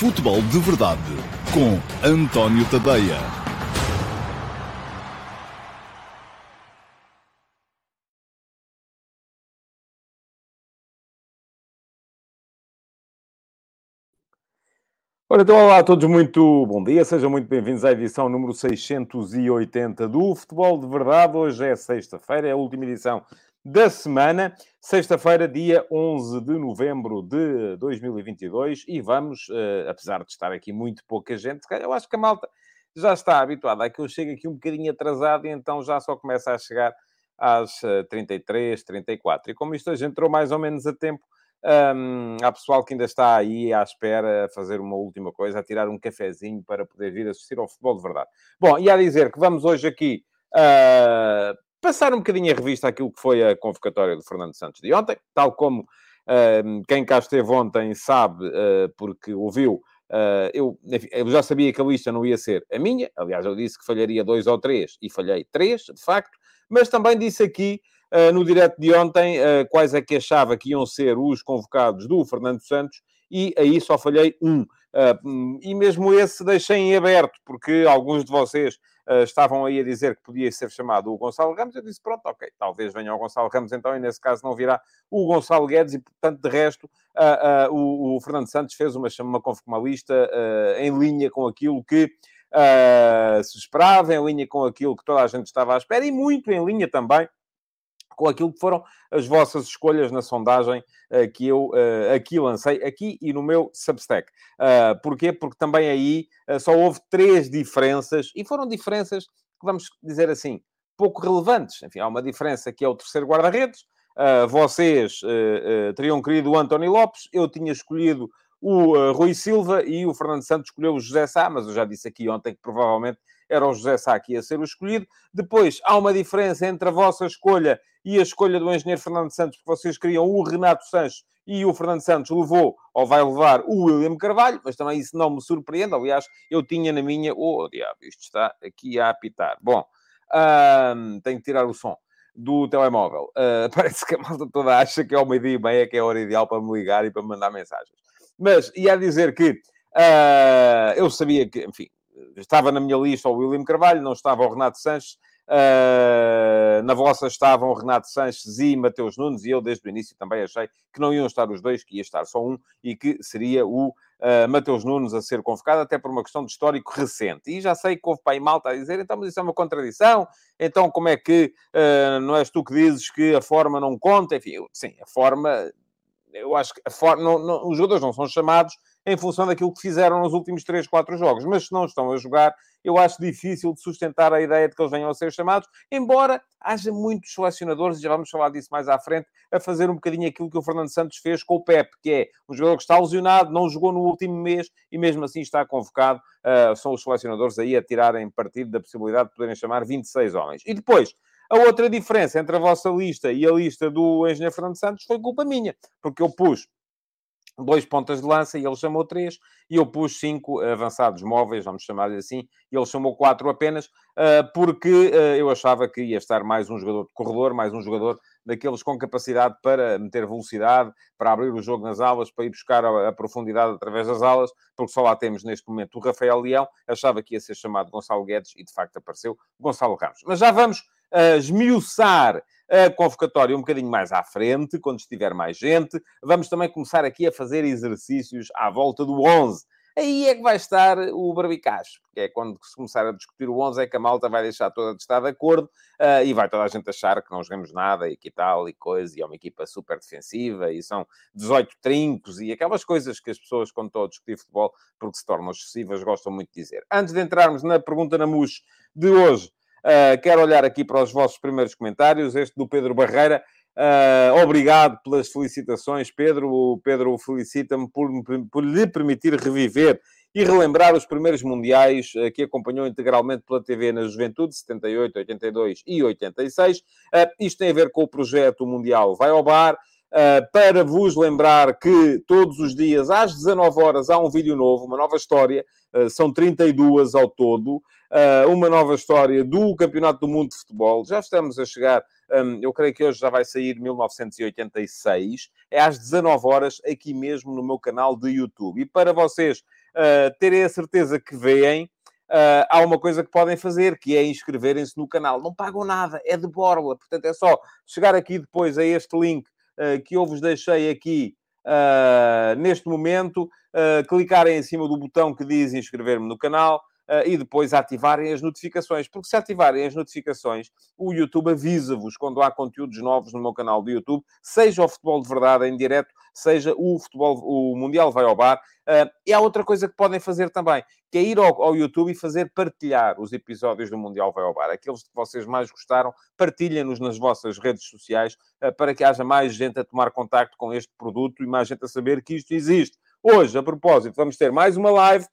Futebol de Verdade com António Tadeia. Ora, então, olá a todos, muito bom dia, sejam muito bem-vindos à edição número 680 do Futebol de Verdade. Hoje é sexta-feira, é a última edição da semana, sexta-feira, dia 11 de novembro de 2022, e vamos, uh, apesar de estar aqui muito pouca gente, eu acho que a malta já está habituada a que eu chegue aqui um bocadinho atrasado e então já só começa a chegar às uh, 33, 34. E como isto gente entrou mais ou menos a tempo, um, há pessoal que ainda está aí à espera a fazer uma última coisa, a tirar um cafezinho para poder vir assistir ao futebol de verdade. Bom, e a dizer que vamos hoje aqui uh, passar um bocadinho a revista aquilo que foi a convocatória do Fernando Santos de ontem, tal como uh, quem cá esteve ontem sabe, uh, porque ouviu. Uh, eu, enfim, eu, já sabia que a lista não ia ser a minha, aliás, eu disse que falharia dois ou três e falhei três, de facto, mas também disse aqui no direto de ontem quais é que achava que iam ser os convocados do Fernando Santos e aí só falhei um. E mesmo esse deixei em aberto, porque alguns de vocês uh, estavam aí a dizer que podia ser chamado o Gonçalo Ramos, eu disse, pronto, ok, talvez venha o Gonçalo Ramos então, e nesse caso não virá o Gonçalo Guedes, e portanto, de resto, uh, uh, o, o, Fernando Santos fez uma, uma, uma lista em linha com aquilo que se esperava, em linha com aquilo que toda a gente estava à espera, e muito em linha também com aquilo que foram as vossas escolhas na sondagem uh, que eu uh, aqui lancei, aqui e no meu Substack. Uh, porquê? Porque também aí só houve três diferenças, e foram diferenças que, vamos dizer assim, pouco relevantes. Enfim, há uma diferença que é o terceiro guarda-redes. vocês teriam querido o António Lopes, eu tinha escolhido o Rui Silva e o Fernando Santos escolheu o José Sá, mas eu já disse aqui ontem que provavelmente era o José Sá que ia ser o escolhido. Depois, há uma diferença entre a vossa escolha e a escolha do engenheiro Fernando Santos, porque vocês queriam o Renato Sanches e o Fernando Santos levou, ou vai levar, o William Carvalho, mas também isso não me surpreende. Aliás, eu tinha na minha... Oh, diabo, isto está aqui a apitar. Bom, hum, tenho que tirar o som do telemóvel. Uh, parece que a malta toda acha que é uma ideia e meia, que é a hora ideal para me ligar e para me mandar mensagens. Mas ia dizer que uh, eu sabia que, enfim, estava na minha lista o William Carvalho, não estava o Renato Sanches. Uh, na vossa estavam Renato Sanches e Mateus Nunes, e eu desde o início também achei que não iam estar os dois, que ia estar só um, e que seria o uh, Mateus Nunes a ser convocado, até por uma questão de histórico recente. E já sei que houve pai malta a dizer, então, mas isso é uma contradição, então como é que uh, não és tu que dizes que a forma não conta? Enfim, eu, sim, a forma, eu acho que a forma, não, não, os jogadores não são chamados em função daquilo que fizeram nos últimos 3, 4 jogos. Mas se não estão a jogar, eu acho difícil de sustentar a ideia de que eles venham a ser chamados, embora haja muitos selecionadores, e já vamos falar disso mais à frente, a fazer um bocadinho aquilo que o Fernando Santos fez com o Pep, que é um jogador que está lesionado, não jogou no último mês e mesmo assim está convocado. Uh, são os selecionadores aí a tirarem partido da possibilidade de poderem chamar 26 homens. E depois, a outra diferença entre a vossa lista e a lista do engenheiro Fernando Santos foi culpa minha, porque eu pus dois pontas de lança e ele chamou três, e eu pus cinco avançados móveis, vamos chamar-lhe assim, e ele chamou quatro apenas, ah, porque ah, eu achava que ia estar mais um jogador de corredor, mais um jogador daqueles com capacidade para meter velocidade, para abrir o jogo nas alas, para ir buscar a, profundidade através das alas, porque só lá temos neste momento o Rafael Leão, achava que ia ser chamado Gonçalo Guedes, e de facto apareceu Gonçalo Ramos. Mas já vamos uh, esmiuçar a convocatória um bocadinho mais à frente, quando estiver mais gente. Vamos também começar aqui a fazer exercícios à volta do 11. Aí é que vai estar o barbicacho, porque é quando se começar a discutir o 11 é que a malta vai deixar toda de estar de acordo uh, e vai toda a gente achar que não jogamos nada e que tal e coisa, e é uma equipa super defensiva e são 18 trincos e aquelas coisas que as pessoas, quando estão a discutir futebol, porque se tornam excessivas, gostam muito de dizer. Antes de entrarmos na pergunta na MUS de hoje, Uh, quero olhar aqui para os vossos primeiros comentários. Este do Pedro Barreira. Uh, obrigado pelas felicitações, Pedro. O Pedro felicita-me por, por lhe permitir reviver e relembrar os primeiros mundiais uh, que acompanhou integralmente pela TV na Juventude, 78, 82 e 86. Uh, isto tem a ver com o projeto Mundial Vai ao Bar. Uh, para vos lembrar que todos os dias, às 19 horas, há um vídeo novo, uma nova história, uh, são 32 ao todo, uma nova história do Campeonato do Mundo de Futebol. Já estamos a chegar, um, eu creio que hoje já vai sair 1986, é às 19 horas, aqui mesmo no meu canal de YouTube. E para vocês uh, terem a certeza que veem, uh, há uma coisa que podem fazer, que é inscreverem-se no canal. Não pagam nada, é de borla. Portanto, é só chegar aqui depois a este link uh, que eu vos deixei aqui neste momento, clicarem em cima do botão que diz inscrever-me no canal uh, e depois ativarem as notificações. Porque se ativarem as notificações, o YouTube avisa-vos quando há conteúdos novos no meu canal do YouTube, seja o futebol de verdade em direto, seja o futebol, o Mundial vai ao bar. Uh, e há outra coisa que podem fazer também, que é ir ao, ao, YouTube e fazer partilhar os episódios do Mundial vai ao bar. Aqueles que vocês mais gostaram, partilhem-nos nas vossas redes sociais uh, para que haja mais gente a tomar contacto com este produto e mais gente a saber que isto existe. Hoje, a propósito, vamos ter mais uma live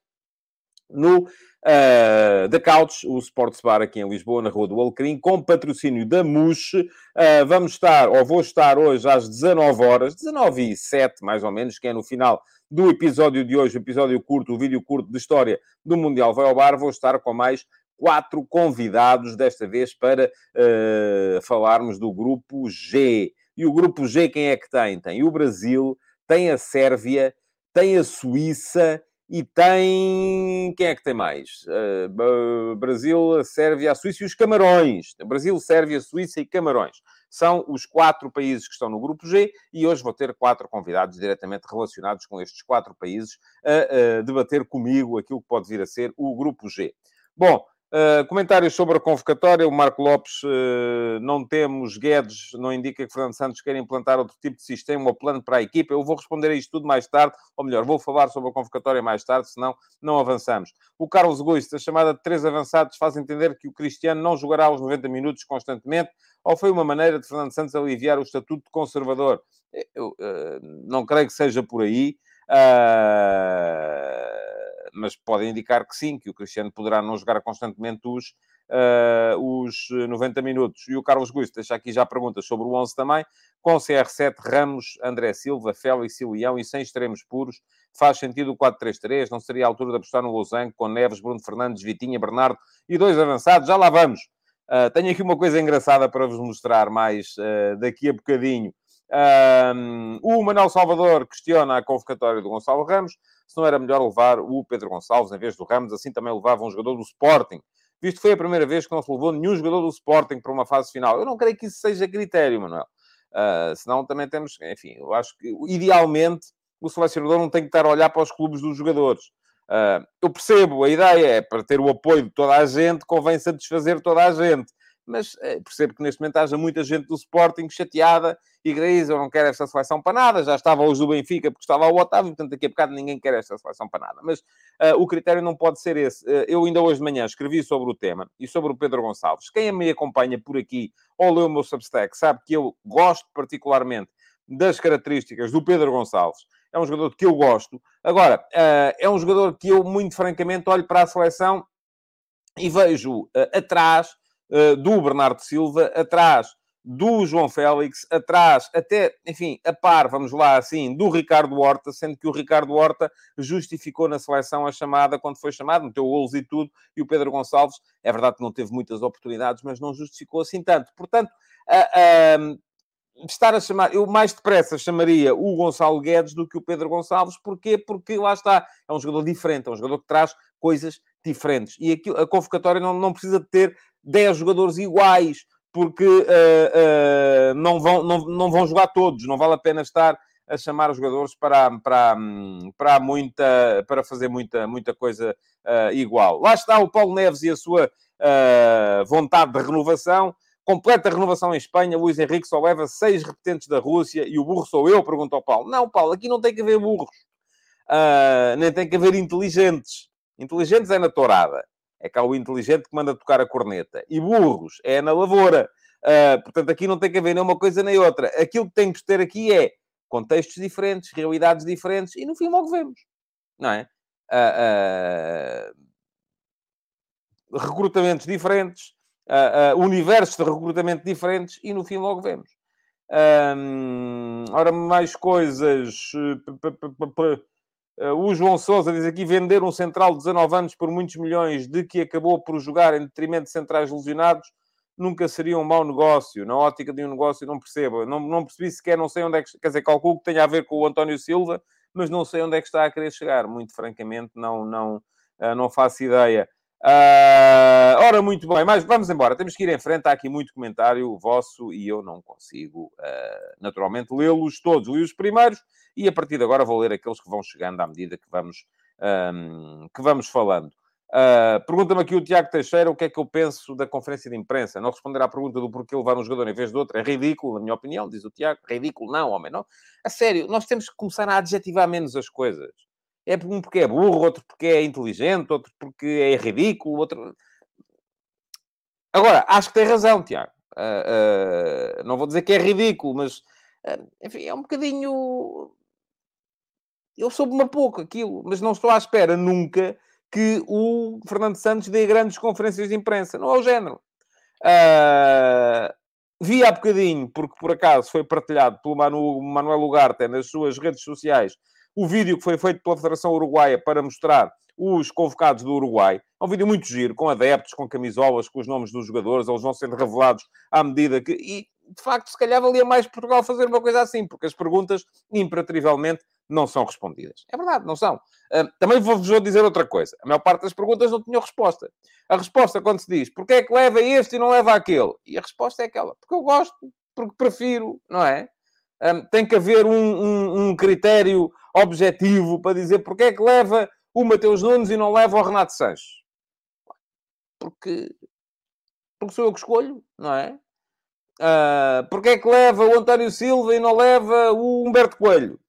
no uh, The Couch, o Sports Bar aqui em Lisboa, na Rua do Alecrim, com patrocínio da MUX. Uh, vamos estar, ou vou estar hoje às 19 horas, 19 e 7 mais ou menos, que é no final do episódio de hoje, o episódio curto, o vídeo curto de história do Mundial Vai ao Bar, vou estar com mais quatro convidados, desta vez para uh, falarmos do grupo G. E o grupo G quem é que tem? Tem o Brasil, tem a Sérvia, tem a Suíça e tem. Quem é que tem mais? Uh, Brasil, Sérvia, a Suíça e os Camarões. Brasil, Sérvia, Suíça e Camarões. São os quatro países que estão no grupo G e hoje vou ter quatro convidados diretamente relacionados com estes quatro países a, a debater comigo aquilo que pode vir a ser o grupo G. Bom, Uh, comentários sobre a convocatória. O Marco Lopes, uh, não temos Guedes, não indica que Fernando Santos quer implantar outro tipo de sistema ou plano para a equipa. Eu vou responder a isto tudo mais tarde, ou melhor, vou falar sobre a convocatória mais tarde, senão não avançamos. O Carlos Guiz, a chamada de três avançados, faz entender que o Cristiano não jogará os 90 minutos constantemente, ou foi uma maneira de Fernando Santos aliviar o estatuto de conservador? Eu uh, não creio que seja por aí. Uh mas pode indicar que sim, que o Cristiano poderá não jogar constantemente os, uh, os 90 minutos. E o Carlos Guiz deixa aqui já perguntas sobre o 11 também. Com CR7, Ramos, André Silva, Félix e Leão e sem extremos puros, faz sentido o 4-3-3? Não seria a altura de apostar no Losango com Neves, Bruno Fernandes, Vitinha, Bernardo e dois avançados? Já lá vamos. Uh, tenho aqui uma coisa engraçada para vos mostrar mais uh, daqui a bocadinho. Um, o Manuel Salvador questiona a convocatória do Gonçalo Ramos se não era melhor levar o Pedro Gonçalves em vez do Ramos, assim também levava um jogador do Sporting. Visto que foi a primeira vez que não se levou nenhum jogador do Sporting para uma fase final. Eu não creio que isso seja critério, Manuel. Uh, senão também temos, enfim, eu acho que idealmente o selecionador não tem que estar a olhar para os clubes dos jogadores. Uh, eu percebo, a ideia é para ter o apoio de toda a gente, convém satisfazer toda a gente mas é, percebo que neste momento haja muita gente do Sporting chateada e diz, eu não quero esta seleção para nada, já estava hoje do Benfica porque estava o Otávio, portanto daqui a bocado ninguém quer esta seleção para nada. Mas uh, o critério não pode ser esse. Uh, eu ainda hoje de manhã escrevi sobre o tema e sobre o Pedro Gonçalves. Quem me acompanha por aqui ou leu o meu Substack sabe que eu gosto particularmente das características do Pedro Gonçalves. É um jogador que eu gosto. Agora, uh, é um jogador que eu, muito francamente, olho para a seleção e vejo atrás do Bernardo Silva, atrás do João Félix, atrás, até, enfim, a par, vamos lá assim, do Ricardo Horta, sendo que o Ricardo Horta justificou na seleção a chamada quando foi chamado, meteu golos e tudo, e o Pedro Gonçalves, é verdade que não teve muitas oportunidades, mas não justificou assim tanto. Portanto, uh, uh, estar a chamar, eu mais depressa chamaria o Gonçalo Guedes do que o Pedro Gonçalves, porquê? Porque lá está, é um jogador diferente, é um jogador que traz coisas diferentes. E aqui, a convocatória não, não precisa de ter 10 jogadores iguais, porque uh, uh, não, vão, não, não vão jogar todos, não vale a pena estar a chamar os jogadores para, para, para, muita, para fazer muita, muita coisa uh, igual. Lá está o Paulo Neves e a sua vontade de renovação. Completa renovação em Espanha. Luís Henrique só leva seis repetentes da Rússia e o burro sou eu, pergunta ao Paulo. Não, Paulo, aqui não tem que haver burros. nem tem que haver inteligentes. Inteligentes é na tourada. É cá o inteligente que manda tocar a corneta. E burros é na lavoura. Uh, portanto, aqui não tem que haver nem uma coisa nem outra. Aquilo que tem que ter aqui é contextos diferentes, realidades diferentes, e no fim logo vemos. Não é? Uh, uh, recrutamentos diferentes, universos de recrutamento diferentes, e no fim logo vemos. ora, mais coisas. Uh, o João Sousa diz aqui: vender um central de 19 anos por muitos milhões de que acabou por jogar em detrimento de centrais lesionados nunca seria um mau negócio. Na ótica de um negócio, não percebo. Não, não percebi sequer, não sei onde é que. Quer dizer, calculo que tenha a ver com o António Silva, mas não sei onde é que está a querer chegar. Muito francamente, não, não, uh, não faço ideia. Uh, ora, muito bem, mas vamos embora. Temos que ir em frente. Há aqui muito comentário vosso e eu não consigo, uh, naturalmente, lê-los todos. Li os primeiros e a partir de agora vou ler aqueles que vão chegando à medida que vamos, um, que vamos falando. Uh, Pergunta-me aqui o Tiago Teixeira o que é que eu penso da conferência de imprensa. Não responder à pergunta do porquê levar um jogador em vez de outro é ridículo, na minha opinião, diz o Tiago. Ridículo, não, homem, não. A sério, nós temos que começar a adjetivar menos as coisas. É um porque é burro, outro porque é inteligente, outro porque é ridículo, outro. Agora, acho que tem razão, Tiago. Uh, uh, não vou dizer que é ridículo, mas enfim, é um bocadinho. Eu soube-me pouco aquilo, mas não estou à espera nunca que o Fernando Santos dê grandes conferências de imprensa. Não é o género. Uh, vi há bocadinho, porque por acaso foi partilhado pelo Manu, Manuel Ugarte nas suas redes sociais, o vídeo que foi feito pela Federação Uruguaia para mostrar os convocados do Uruguai. É um vídeo muito giro, com adeptos, com camisolas, com os nomes dos jogadores, eles vão sendo revelados à medida que... E, de facto, se calhar valia mais Portugal fazer uma coisa assim, porque as perguntas, imperativamente, não são respondidas. É verdade, não são. Uh, também vou-vos dizer outra coisa. A maior parte das perguntas não tinham resposta. A resposta, quando se diz, porquê é que leva este e não leva aquele? E a resposta é aquela, porque eu gosto, porque prefiro, não é? Um, tem que haver um, um, um, critério objetivo para dizer porque é que leva o Mateus Nunes e não leva o Renato Sanches. Porque, porque sou eu que escolho, não é? Uh, porque é que leva o António Silva e não leva o Humberto Coelho?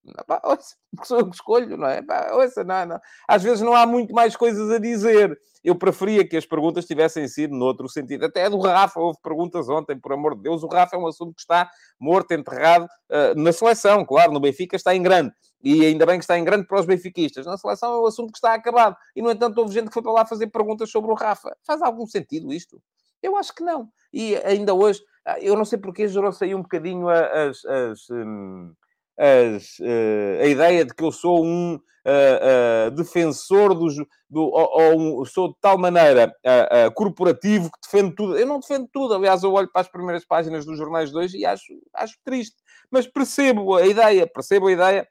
porque sou eu que escolho, não é? ouça, não, não. Às vezes não há muito mais coisas a dizer. Eu preferia que as perguntas tivessem sido noutro sentido. Até do Rafa, houve perguntas ontem, por amor de Deus. O Rafa é um assunto que está morto, enterrado uh, na seleção, claro, no Benfica está em grande. E ainda bem que está em grande para os benfiquistas. Na seleção é um assunto que está acabado. E, no entanto, houve gente que foi para lá fazer perguntas sobre o Rafa. Faz algum sentido isto? Eu acho que não. E ainda hoje ah, eu não sei porque gerou-se aí um bocadinho as, as, hum, as, uh, a ideia de que eu sou um uh, uh, defensor dos, do, ou, ou sou de tal maneira corporativo que defendo tudo. Eu não defendo tudo. Aliás, eu olho para as primeiras páginas dos jornais de hoje e acho, acho triste. Mas percebo a ideia, percebo a ideia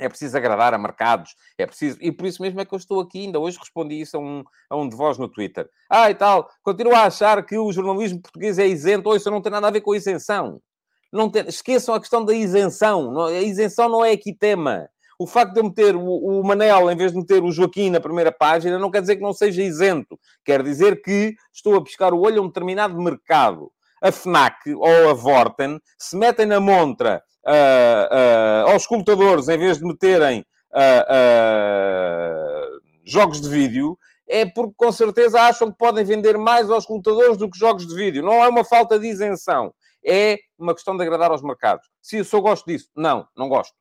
é preciso agradar a mercados, é preciso... E por isso mesmo é que eu estou aqui, ainda hoje respondi isso a um, a um de vós no Twitter. Ah, e tal, continuo a achar que o jornalismo português é isento, ou isso não tem nada a ver com isenção. Não tem... Esqueçam a questão da isenção. A isenção não é aqui tema. O facto de eu meter o, Manel em vez de meter o Joaquim na primeira página não quer dizer que não seja isento. Quer dizer que estou a piscar o olho a um determinado mercado. A FNAC ou a Vorten se metem na montra uh, aos computadores, em vez de meterem uh, jogos de vídeo, é porque com certeza acham que podem vender mais aos computadores do que jogos de vídeo. Não é uma falta de isenção. É uma questão de agradar aos mercados. Se eu só gosto disso. Não, não gosto.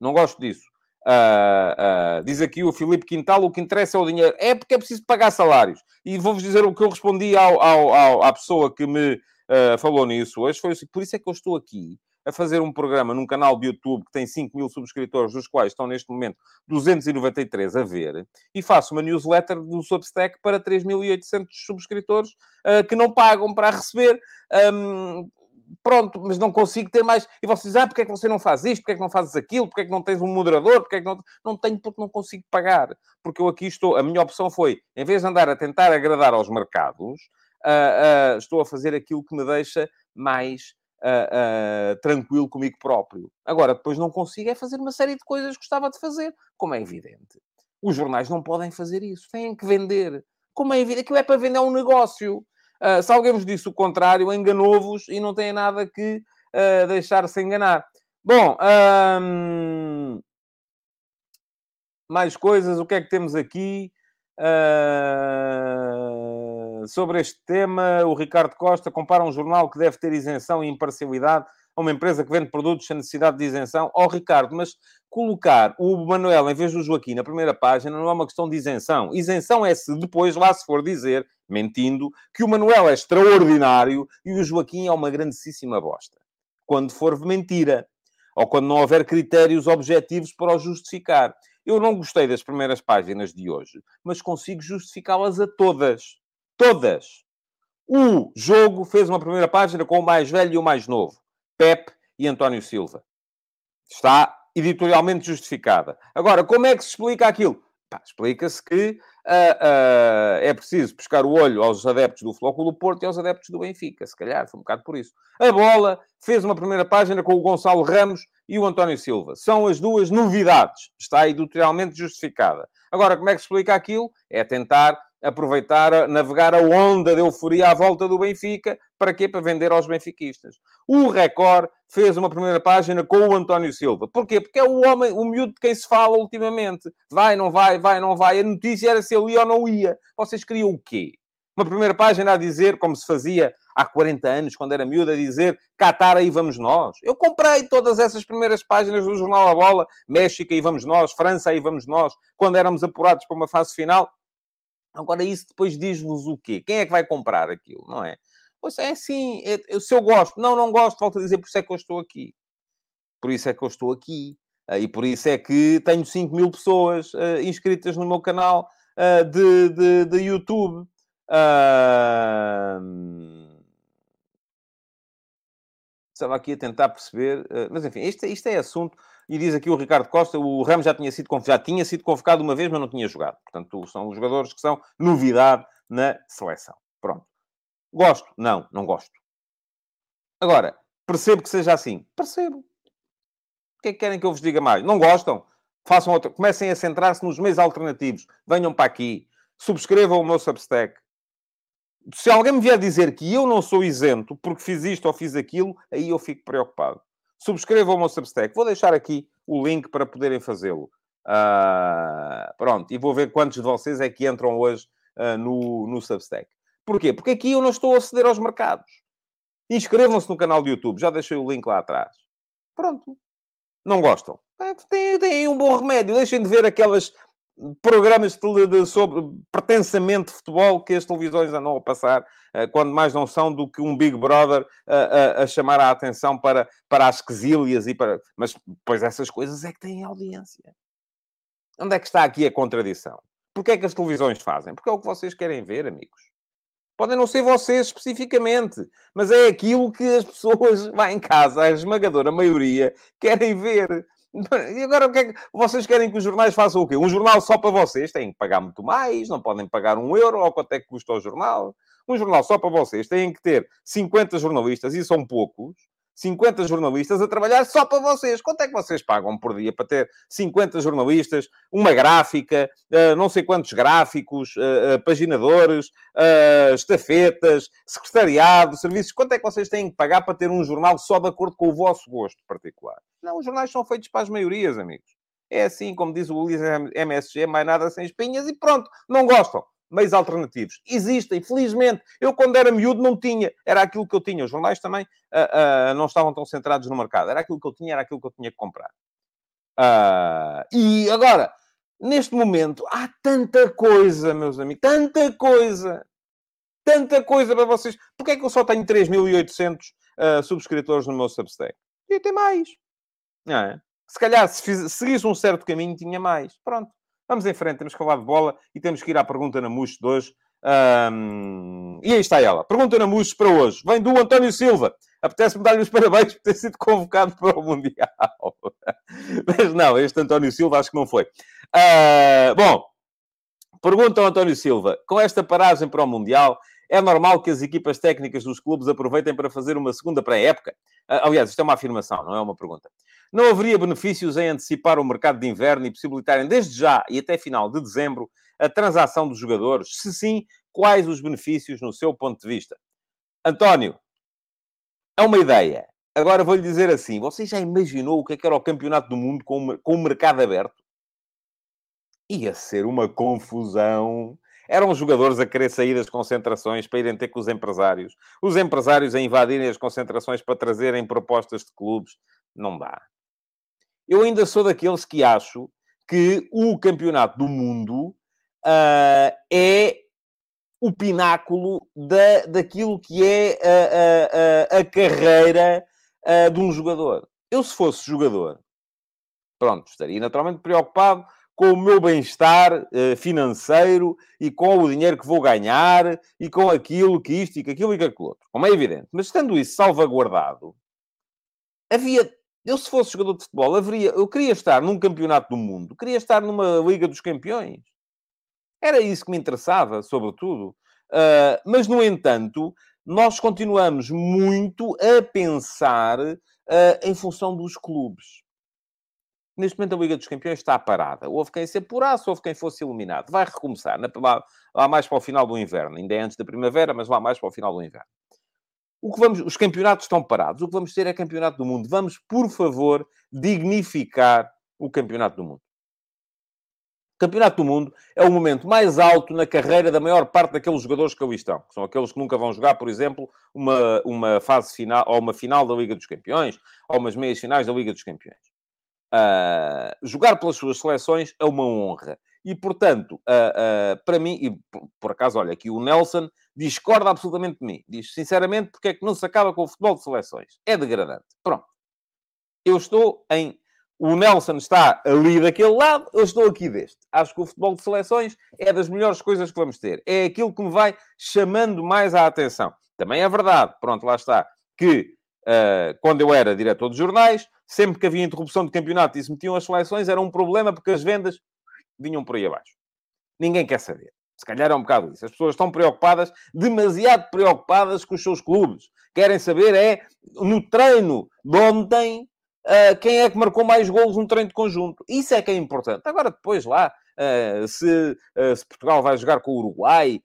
Não gosto disso. Uh, uh, diz aqui o Filipe Quintal, o que interessa é o dinheiro. É porque é preciso pagar salários. E vou-vos dizer o que eu respondi ao, ao, ao, à pessoa que me uh, falou nisso hoje. Foi assim, por isso é que eu estou aqui a fazer um programa num canal de YouTube que tem 5 mil subscritores, dos quais estão neste momento 293 a ver, e faço uma newsletter do Substack para 3.800 subscritores uh, que não pagam para receber. Um, pronto, mas não consigo ter mais. E vocês dizem, ah, porque é que você não faz isto? Porque é que não fazes aquilo? Porque é que não tens um moderador? Porque é que não... Não tenho porque não consigo pagar. Porque eu aqui estou... A minha opção foi, em vez de andar a tentar agradar aos mercados, uh, uh, estou a fazer aquilo que me deixa mais uh, tranquilo comigo próprio. Agora, depois não consigo é fazer uma série de coisas que gostava de fazer, como é evidente. Os jornais não podem fazer isso, têm que vender. Como é evidente, aquilo é para vender um negócio. Uh, se alguém vos disse o contrário, enganou-vos e não tem nada que uh, deixar-se enganar. Bom, mais coisas, o que é que temos aqui? Uh, sobre este tema, o Ricardo Costa compara um jornal que deve ter isenção e imparcialidade a uma empresa que vende produtos sem necessidade de isenção. Ó oh, Ricardo, mas colocar o Manuel em vez do Joaquim na primeira página não é uma questão de isenção. Isenção é se depois lá se for dizer, mentindo, que o Manuel é extraordinário e o Joaquim é uma grandíssima bosta. Quando for mentira. Ou quando não houver critérios objetivos para o justificar. Eu não gostei das primeiras páginas de hoje, mas consigo justificá-las a todas. Todas. O jogo fez uma primeira página com o mais velho e o mais novo. Pep e António Silva. Está editorialmente justificada. Agora, como é que se explica aquilo? Explica-se que uh, uh, é preciso pescar o olho aos adeptos do Flóculo Porto e aos adeptos do Benfica. Se calhar, foi um bocado por isso. A bola fez uma primeira página com o Gonçalo Ramos e o António Silva. São as duas novidades. Está editorialmente justificada. Agora, como é que se explica aquilo? É tentar aproveitar, navegar a onda de euforia à volta do Benfica. Para quê? Para vender aos benfiquistas. O Record fez uma primeira página com o António Silva. Porquê? Porque é o homem, o miúdo de quem se fala ultimamente. Vai, não vai, vai, não vai. A notícia era se ele ia ou não ia. Vocês queriam o quê? Uma primeira página a dizer, como se fazia há 40 anos, quando era miúdo, a dizer Qatar, aí vamos nós. Eu comprei todas essas primeiras páginas do Jornal A Bola. México, aí vamos nós. França, aí vamos nós. Quando éramos apurados para uma fase final. Agora, isso depois diz-vos o quê? Quem é que vai comprar aquilo, não é? Pois é assim, é, se eu gosto, não, não gosto, volto a dizer, por isso é que eu estou aqui. Por isso é que eu estou aqui. Uh, e por isso é que tenho 5 mil pessoas uh, inscritas no meu canal uh, de, de, de, YouTube. Estava aqui a tentar perceber, mas enfim, isto, isto é assunto e diz aqui o Ricardo Costa, o Ramos já tinha sido já tinha sido convocado uma vez, mas não tinha jogado. Portanto, são os jogadores que são novidade na seleção. Pronto. Gosto? Não, não gosto. Agora, percebo que seja assim. Percebo. O que é que querem que eu vos diga mais? Não gostam? Façam outra. Comecem a centrar-se nos meios alternativos. Venham para aqui. Subscrevam o meu Substack. Se alguém me vier dizer que eu não sou isento porque fiz isto ou fiz aquilo, aí eu fico preocupado subscrevam o meu Substack. Vou deixar aqui o link para poderem fazê-lo. Uh, pronto, e vou ver quantos de vocês é que entram hoje uh, no, no Substack. Porquê? Porque aqui eu não estou a ceder aos mercados. Inscrevam-se no canal do YouTube, já deixei o link lá atrás. Pronto. Não gostam? Tem, tem um bom remédio. Deixem de ver aquelas programas de, de, sobre pertencimento de futebol que as televisões andam a passar, uh, quando mais não são do que um Big Brother uh, uh, a chamar a atenção para, para as quesílias e para... Mas, pois, essas coisas é que têm audiência. Onde é que está aqui a contradição? Porquê é que as televisões fazem? Porque é o que vocês querem ver, amigos. Podem não ser vocês especificamente, mas é aquilo que as pessoas lá em casa, a esmagadora maioria, querem ver. E agora o que é que vocês querem que os jornais façam o quê? Um jornal só para vocês? Têm que pagar muito mais, não podem pagar um euro, ou quanto é que custa o jornal? Um jornal só para vocês têm que ter 50 jornalistas, e são poucos, 50 jornalistas a trabalhar só para vocês. Quanto é que vocês pagam por dia para ter 50 jornalistas, uma gráfica, uh, não sei quantos gráficos, uh, uh, paginadores, estafetas, secretariado, serviços? Quanto é que vocês têm que pagar para ter um jornal só de acordo com o vosso gosto particular? Não, os jornais são feitos para as maiorias, amigos. É assim, como diz o Ulisses MSG, mais nada sem espinhas e pronto, não gostam meios alternativos. Existem, felizmente. Eu, quando era miúdo, não tinha. Era aquilo que eu tinha. Os jornais também uh, uh, não estavam tão centrados no mercado. Era aquilo que eu tinha, era aquilo que eu tinha que comprar. Uh, e agora, neste momento, há tanta coisa, meus amigos, tanta coisa. Tanta coisa para vocês. Porquê é que eu só tenho 3.800 subscritores no meu Substack? Podia ter mais. Não é? Se calhar, se fiz, seguisse um certo caminho, tinha mais. Pronto. Vamos em frente, temos que falar de bola e temos que ir à pergunta na Muxo de hoje. Um... E aí está ela. Pergunta na Muxo para hoje. Vem do António Silva. Apetece-me dar-lhe os parabéns por ter sido convocado para o Mundial. Mas não, este António Silva acho que não foi. Uh... Bom, pergunta ao António Silva. Com esta paragem para o Mundial, é normal que as equipas técnicas dos clubes aproveitem para fazer uma segunda pré-época? Uh, aliás, isto é uma afirmação, não é uma pergunta. Não haveria benefícios em antecipar o mercado de inverno e possibilitarem desde já e até final de dezembro a transação dos jogadores? Se sim, quais os benefícios no seu ponto de vista? António, é uma ideia. Agora vou-lhe dizer assim: você já imaginou o que, é que era o campeonato do mundo com, com o mercado aberto? Ia ser uma confusão. Eram os jogadores a querer sair das concentrações para irem ter com os empresários. Os empresários a invadirem as concentrações para trazerem propostas de clubes. Não dá. Eu ainda sou daqueles que acho que o campeonato do mundo uh, é o pináculo da, daquilo que é a, a, a, carreira uh, de um jogador. Eu, se fosse jogador, pronto, estaria naturalmente preocupado com o meu bem-estar uh, financeiro e com o dinheiro que vou ganhar e com aquilo que isto e que aquilo e que aquilo outro. Como é evidente. Mas estando isso salvaguardado, havia Eu, se fosse jogador de futebol, haveria, eu queria estar num campeonato do mundo, queria estar numa Liga dos Campeões. Era isso que me interessava, sobretudo. Uh, mas, no entanto, nós continuamos muito a pensar uh, em função dos clubes. Neste momento, a Liga dos Campeões está parada. Houve quem se apurasse, houve quem fosse eliminado. Vai recomeçar na, lá, lá, mais para o final do inverno. Ainda é antes da primavera, mas lá mais para o final do inverno. O que vamos, os campeonatos estão parados. O que vamos ter é campeonato do mundo. Vamos, por favor, dignificar o campeonato do mundo. O campeonato do mundo é o momento mais alto na carreira da maior parte daqueles jogadores que ali estão. Que são aqueles que nunca vão jogar, por exemplo, uma, uma fase final, ou uma final da Liga dos Campeões, ou umas meias finais da Liga dos Campeões. Uh, jogar pelas suas seleções é uma honra. E, portanto, uh, uh, para mim, e por, acaso, olha, aqui o Nelson discorda absolutamente de mim. Diz, sinceramente, porque é que não se acaba com o futebol de seleções? É degradante. Pronto. Eu estou em... O Nelson está ali daquele lado, eu estou aqui deste. Acho que o futebol de seleções é das melhores coisas que vamos ter. É aquilo que me vai chamando mais a atenção. Também é verdade, pronto, lá está, que uh, quando eu era diretor de jornais, sempre que havia interrupção de campeonato e se metiam as seleções, era um problema porque as vendas vinham por aí abaixo. Ninguém quer saber. Se calhar é um bocado isso. As pessoas estão preocupadas, demasiado preocupadas com os seus clubes. Querem saber é, no treino de ontem, uh, quem é que marcou mais golos no treino de conjunto. Isso é que é importante. Agora, depois lá, uh, se, uh, se, Portugal vai jogar com o Uruguai,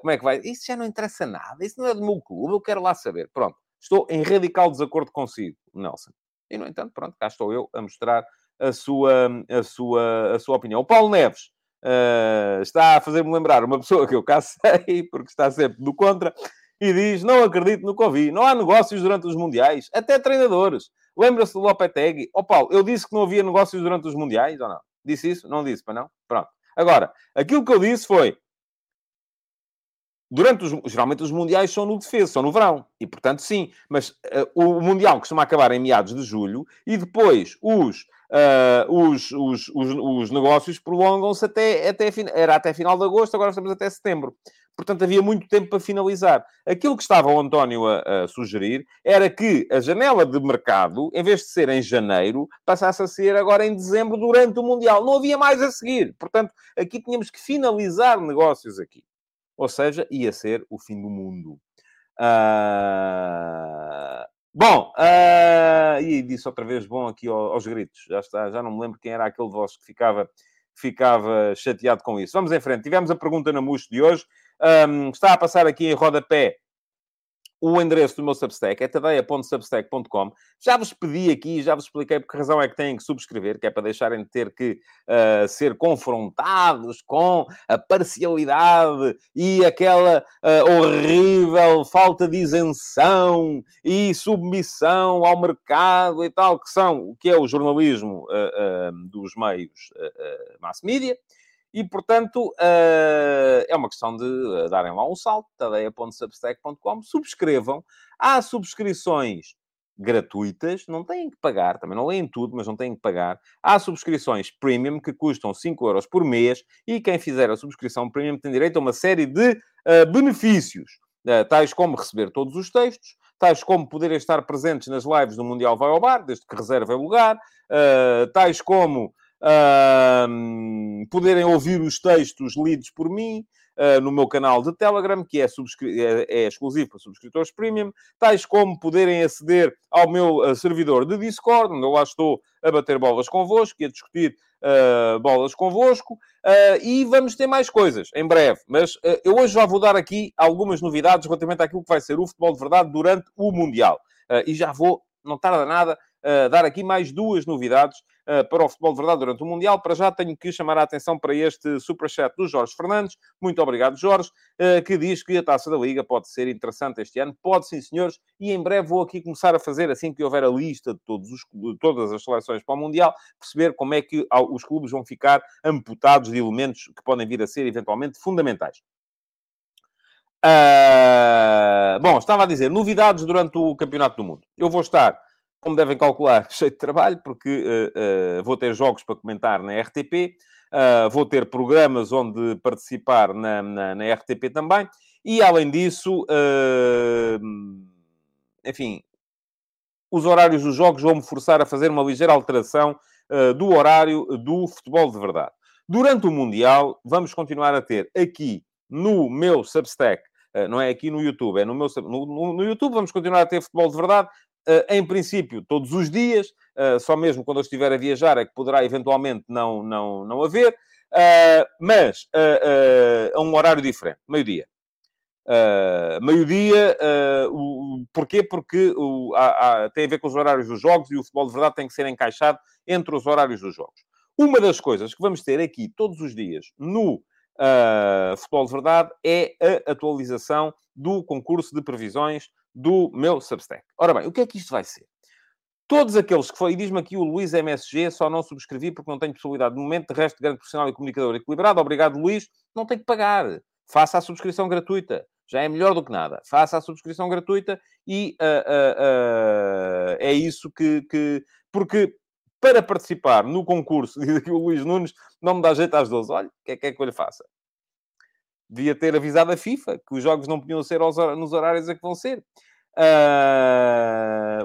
como é que vai... Isso já não interessa nada. Isso não é do meu clube. Eu quero lá saber. Pronto. Estou em radical desacordo consigo, Nelson. E, no entanto, pronto, cá estou eu a mostrar a sua, a sua, a sua opinião. O Paulo Neves uh, está a fazer-me lembrar uma pessoa que eu cá sei, porque está sempre do contra, e diz: Não acredito no Covid, não há negócios durante os mundiais, até treinadores. Lembra-se do Lopetegui? Ó oh, Paulo, eu disse que não havia negócios durante os mundiais ou não? Disse isso? Não disse, para não? Pronto. Agora, aquilo que eu disse foi: durante os, geralmente os mundiais são no defesa, são no verão, e portanto sim, mas uh, o mundial costuma acabar em meados de julho e depois os Uh, os, os, os, os, negócios prolongam-se até, até, era até final de agosto, agora estamos até setembro. Portanto, havia muito tempo para finalizar. Aquilo que estava o António a, a, sugerir era que a janela de mercado, em vez de ser em janeiro, passasse a ser agora em dezembro, durante o Mundial. Não havia mais a seguir. Portanto, aqui tínhamos que finalizar negócios aqui. Ou seja, ia ser o fim do mundo. Uh... Bom, uh, e disse outra vez bom aqui aos, gritos. Já está, já não me lembro quem era aquele de vós que ficava, ficava chateado com isso. Vamos em frente. Tivemos a pergunta na MUS de hoje. Um, está a passar aqui em rodapé o endereço do meu Substack é tadeia.substack.com. Já vos pedi aqui, já vos expliquei por que razão é que têm que subscrever, que é para deixarem de ter que uh, ser confrontados com a parcialidade e aquela uh, horrível falta de isenção e submissão ao mercado e tal, que são o que é o jornalismo uh, dos meios mass media. E, portanto, uh, é uma questão de uh, darem lá um salto, tadeia.substack.com, subscrevam. Há subscrições gratuitas, não têm que pagar, também não leem tudo, mas não têm que pagar. Há subscrições premium que custam 5 euros por mês e quem fizer a subscrição premium tem direito a uma série de uh, benefícios, tais como receber todos os textos, tais como poderem estar presentes nas lives do Mundial Vai ao Bar, desde que reservem lugar, tais como poderem ouvir os textos lidos por mim uh, no meu canal de Telegram, que é, é, é, exclusivo para subscritores premium, tais como poderem aceder ao meu uh, servidor de Discord, onde eu lá estou a bater bolas convosco e a discutir uh, bolas convosco. e vamos ter mais coisas em breve. Mas eu hoje já vou dar aqui algumas novidades relativamente àquilo que vai ser o futebol de verdade durante o Mundial. e já vou, não tarda nada, uh, dar aqui mais duas novidades uh, para o futebol de verdade durante o Mundial. Para já tenho que chamar a atenção para este superchat do Jorge Fernandes. Muito obrigado, Jorge, uh, que diz que a Taça da Liga pode ser interessante este ano. Pode sim, senhores. E em breve vou aqui começar a fazer, assim que houver a lista de, todos os, de todas as seleções para o Mundial, perceber como é que os clubes vão ficar amputados de elementos que podem vir a ser eventualmente fundamentais. Uh, bom, estava a dizer, novidades durante o Campeonato do Mundo. Eu vou estar como devem calcular, cheio de trabalho, porque uh, uh, vou ter jogos para comentar na RTP, uh, eh, vou ter programas onde participar na, na, na RTP também, e além disso, enfim, os horários dos jogos vão-me forçar a fazer uma ligeira alteração do horário do futebol de verdade. Durante o Mundial, vamos continuar a ter aqui no meu Substack, não é aqui no YouTube, é no meu no, no YouTube, vamos continuar a ter futebol de verdade. Uh, em princípio, todos os dias, só mesmo quando eu estiver a viajar é que poderá eventualmente não, não, não haver, mas a um horário diferente, meio-dia. Uh, meio-dia, uh, o, porquê? Porque o, há, há, tem a ver com os horários dos jogos e o futebol de verdade tem que ser encaixado entre os horários dos jogos. Uma das coisas que vamos ter aqui todos os dias no uh, futebol de verdade é a atualização do concurso de previsões do meu Substack. Ora bem, o que é que isto vai ser? Todos aqueles que foi, e diz-me aqui o Luís MSG, só não subscrevi porque não tenho possibilidade de momento, de resto, grande profissional e comunicador equilibrado, obrigado Luís, não tem que pagar. Faça a subscrição gratuita já é melhor do que nada. Faça a subscrição gratuita e uh, uh, uh, é isso que, que. Porque para participar no concurso, diz aqui o Luís Nunes, não me dá jeito às 12. Olha, o que é que é que eu lhe faça? Devia ter avisado a FIFA que os jogos não podiam ser aos, nos horários a que vão ser.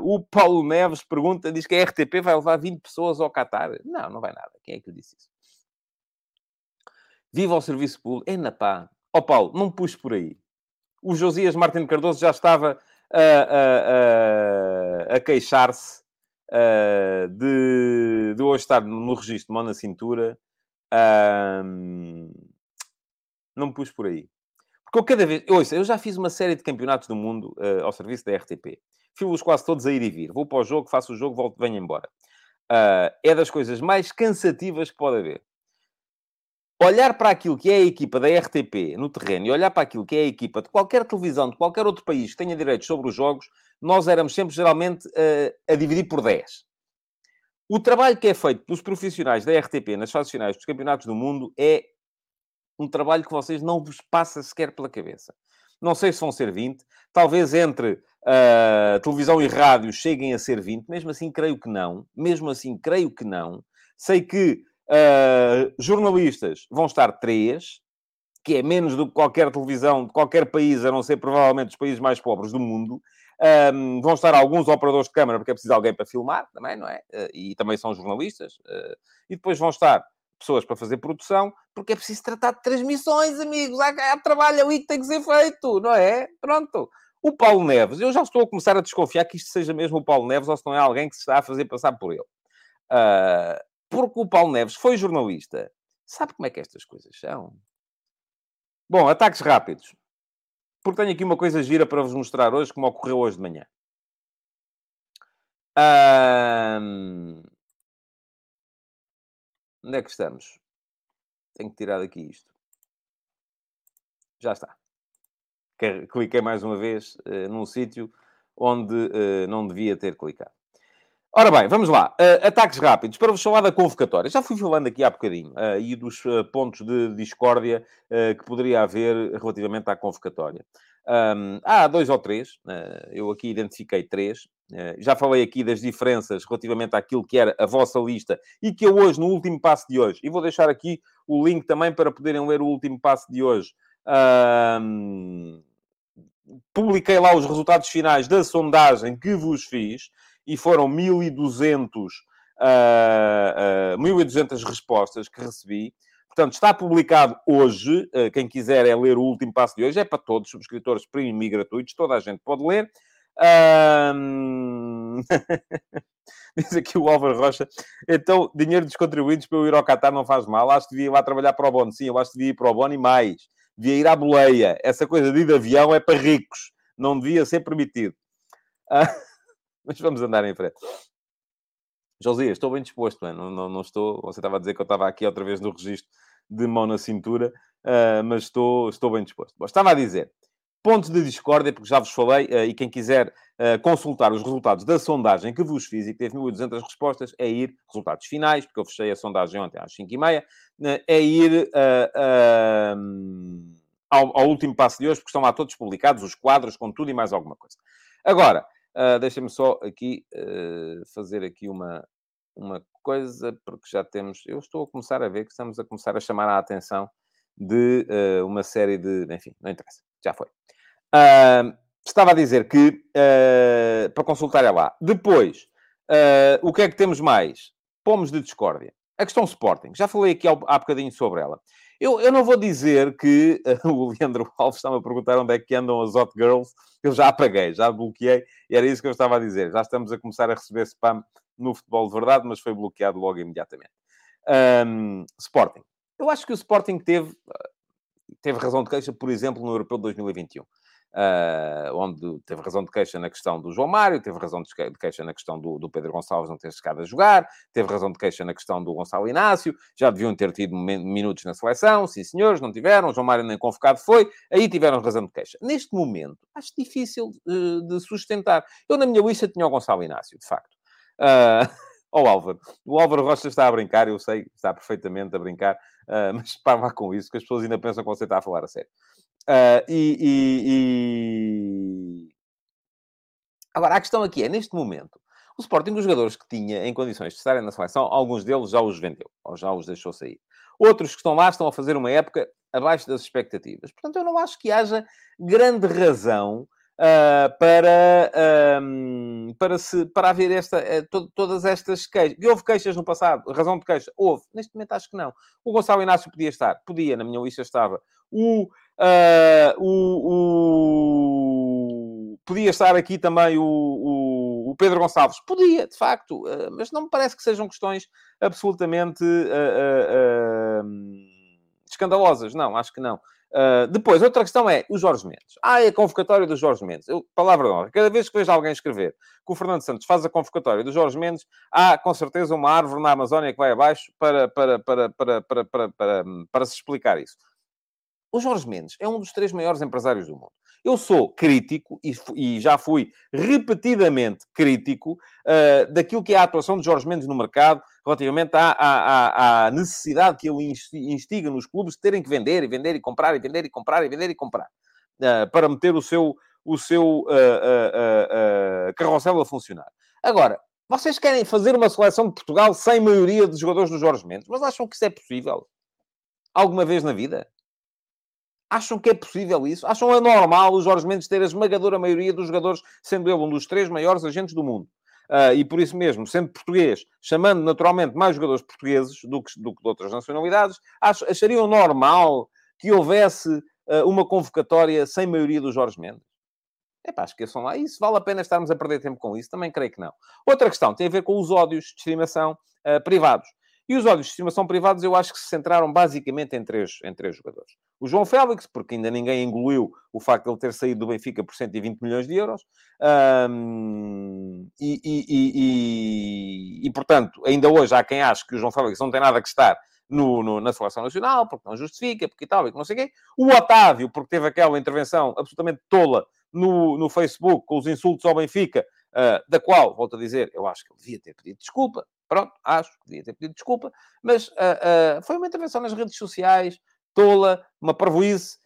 o Paulo Neves pergunta, diz que a RTP vai levar 20 pessoas ao Qatar. Não, não vai nada. Quem é que disse isso? Viva o serviço público. É na pá. Ó Paulo, não puxe por aí o Josias Martins Cardoso já estava a, a, a, a queixar-se uh, de, de hoje estar no registro mão na cintura. Uh, não me pus por aí. Porque eu cada vez... Ouça, eu já fiz uma série de campeonatos do mundo uh, ao serviço da RTP. Fui-los quase todos a ir e vir. Vou para o jogo, faço o jogo, volto, venho embora. Uh, é das coisas mais cansativas que pode haver olhar para aquilo que é a equipa da RTP no terreno e olhar para aquilo que é a equipa de qualquer televisão, de qualquer outro país que tenha direitos sobre os jogos, nós éramos sempre geralmente uh, a dividir por 10. O trabalho que é feito pelos profissionais da RTP nas fases finais dos campeonatos do mundo é um trabalho que vocês não vos passa sequer pela cabeça. Não sei se vão ser 20, talvez entre uh, televisão e rádio cheguem a ser 20, mesmo assim creio que não. Mesmo assim creio que não. Sei que Uh, jornalistas vão estar três, que é menos do que qualquer televisão de qualquer país, a não ser provavelmente os países mais pobres do mundo. Um, vão estar alguns operadores de câmara, porque é preciso alguém para filmar também, não é? Uh, e também são jornalistas. E depois vão estar pessoas para fazer produção, porque é preciso tratar de transmissões, amigos. Há, há trabalho ali que tem que ser feito, não é? Pronto. O Paulo Neves, eu já estou a começar a desconfiar que isto seja mesmo o Paulo Neves ou se não é alguém que se está a fazer passar por ele. Uh, porque o Paulo Neves foi jornalista. Sabe como é que estas coisas são? Bom, ataques rápidos. Porque tenho aqui uma coisa gira para vos mostrar hoje, como ocorreu hoje de manhã. Um... Onde é que estamos? Tenho que tirar daqui isto. Já está. Cliquei mais uma vez uh, num sítio onde uh, não devia ter clicado. Ora bem, vamos lá. Uh, ataques rápidos. Para vos falar da convocatória. Já fui falando aqui há bocadinho. Uh, e dos uh, pontos de discórdia que poderia haver relativamente à convocatória. Um, há dois ou três. eu aqui identifiquei três. já falei aqui das diferenças relativamente àquilo que era a vossa lista e que eu hoje, no último passo de hoje, e vou deixar aqui o link também para poderem ler o último passo de hoje. Publiquei lá os resultados finais da sondagem que vos fiz e foram 1.200, uh, uh, 1.200 respostas que recebi. Portanto, está publicado hoje. Uh, quem quiser é ler o último passo de hoje. É para todos, subscritores premium e gratuitos. Toda a gente pode ler. Um... Diz aqui o Álvaro Rocha. Então, dinheiro dos contribuintes para eu ir ao não faz mal. Acho que devia ir lá trabalhar para o Bono. Sim, eu acho que devia ir para o Bono e mais. Devia ir à boleia. Essa coisa de ir de avião é para ricos. Não devia ser permitido. Uh... Mas vamos andar em frente. Josias, estou bem disposto, não, não, não, estou. Você estava a dizer que eu estava aqui outra vez no registro de mão na cintura, uh, mas estou, estou bem disposto. Bom, estava a dizer, pontos de discórdia, porque já vos falei, uh, e quem quiser uh, consultar os resultados da sondagem que vos fiz e que teve 1.200 respostas, é ir, resultados finais, porque eu fechei a sondagem ontem às 5h30, é ir ao, ao último passo de hoje, porque estão lá todos publicados, os quadros com tudo e mais alguma coisa. Agora, Uh, Deixem-me só aqui uh, fazer aqui uma, uma coisa, porque já temos... Eu estou a começar a ver que estamos a começar a chamar a atenção de uh, uma série de... Enfim, não interessa. Já foi. estava a dizer que, para consultar é lá. Depois, o que é que temos mais? Pomos de discórdia. A questão Sporting. Já falei aqui há, bocadinho sobre ela. Eu, eu não vou dizer que uh, o Leandro Alves estava a perguntar onde é que andam as hot girls. Eu já apaguei, já bloqueei. E era isso que eu estava a dizer. Já estamos a começar a receber spam no futebol de verdade, mas foi bloqueado logo imediatamente. Um, Sporting. Eu acho que o Sporting teve, teve razão de queixa, por exemplo, no Europeu de 2021 uh, onde teve razão de queixa na questão do João Mário, teve razão de queixa na questão do, do Pedro Gonçalves não ter chegado a jogar, teve razão de queixa na questão do Gonçalo Inácio, já deviam ter tido minutos na seleção, sim senhores, não tiveram, João Mário nem convocado foi, aí tiveram razão de queixa. Neste momento, acho difícil uh, de sustentar. Eu, na minha lista, tinha o Gonçalo Inácio, de facto. Uh, oh, Álvaro, o Álvaro Rocha está a brincar, eu sei, está perfeitamente a brincar, uh, mas para com isso, que as pessoas ainda pensam que você está a falar a sério. Uh, e, e, e, Agora, a questão aqui é, neste momento, o Sporting, os jogadores que tinha em condições de estarem na seleção, alguns deles já os vendeu, ou já os deixou sair. Outros que estão lá estão a fazer uma época abaixo das expectativas. Portanto, eu não acho que haja grande razão uh, para, um, para, se, para haver esta, uh, to, todas estas queixas. E houve queixas no passado, razão de queixa? Houve. Neste momento acho que não. O Gonçalo Inácio podia estar. Podia, na minha lista estava. O Uh, o, o, Podia estar aqui também o, o, o Pedro Gonçalves. Podia, de facto, uh, mas não me parece que sejam questões absolutamente uh, escandalosas. Não, acho que não. depois, outra questão é o Jorge Mendes. Ah, é a convocatória do Jorge Mendes. Eu, palavra de honra. Cada vez que vejo alguém escrever que o Fernando Santos faz a convocatória do Jorge Mendes, há com certeza uma árvore na Amazónia que vai abaixo para, para, para, para, para, para, para, para se explicar isso. O Jorge Mendes é um dos três maiores empresários do mundo. Eu sou crítico e, e já fui repetidamente crítico uh, daquilo que é a atuação de Jorge Mendes no mercado relativamente à, à, à, necessidade que ele instiga nos clubes de terem que vender e vender e comprar e vender e comprar e vender e comprar uh, para meter o seu, o seu uh, carrossel a funcionar. Agora, vocês querem fazer uma seleção de Portugal sem maioria de jogadores do Jorge Mendes, mas acham que isso é possível? Alguma vez na vida? Acham que é possível isso? Acham anormal o Jorge Mendes ter a esmagadora maioria dos jogadores, sendo ele um dos três maiores agentes do mundo? Uh, e por isso mesmo, sendo português, chamando naturalmente mais jogadores portugueses do que, do que de outras nacionalidades, ach, achariam normal que houvesse uh, uma convocatória sem maioria do Jorge Mendes? É pá, esqueçam lá isso. Vale a pena estarmos a perder tempo com isso? Também creio que não. Outra questão tem a ver com os ódios de estimação uh, privados. E os ódios de estimação privados eu acho que se centraram basicamente em três, em três jogadores. O João Félix, porque ainda ninguém engoliu o facto de ele ter saído do Benfica por 120 milhões de euros. Um, e, e, e, e, portanto, ainda hoje há quem ache que o João Félix não tem nada que estar no, no, na seleção nacional, porque não justifica, porque tal, e que não sei quê. O Otávio, porque teve aquela intervenção absolutamente tola no, no Facebook, com os insultos ao Benfica, uh, da qual, volto a dizer, eu acho que ele devia ter pedido desculpa. Pronto, acho que devia ter pedido desculpa, mas uh, uh, foi uma intervenção nas redes sociais, tola, uma parvoíce,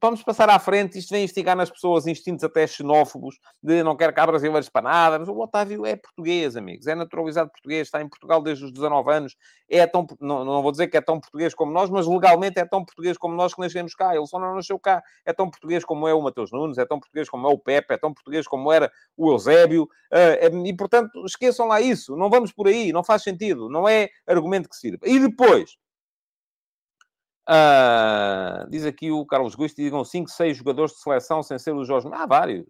vamos passar à frente, isto vem instigar nas pessoas instintos até xenófobos, de não quer cá brasileiros para nada, mas o Otávio é português, amigos, é naturalizado português, está em Portugal desde os 19 anos, é tão, não, não vou dizer que é tão português como nós, mas legalmente é tão português como nós que nascemos cá, ele só não nasceu cá, é tão português como é o Mateus Nunes, é tão português como é o Pepe, é tão português como era o Eusébio, eh, e portanto, esqueçam lá isso, não vamos por aí, não faz sentido, não é argumento que sirva. E depois, Uh, diz aqui o Carlos Gusto, digam 5, 6 jogadores de seleção sem ser o Jorge. Há vários.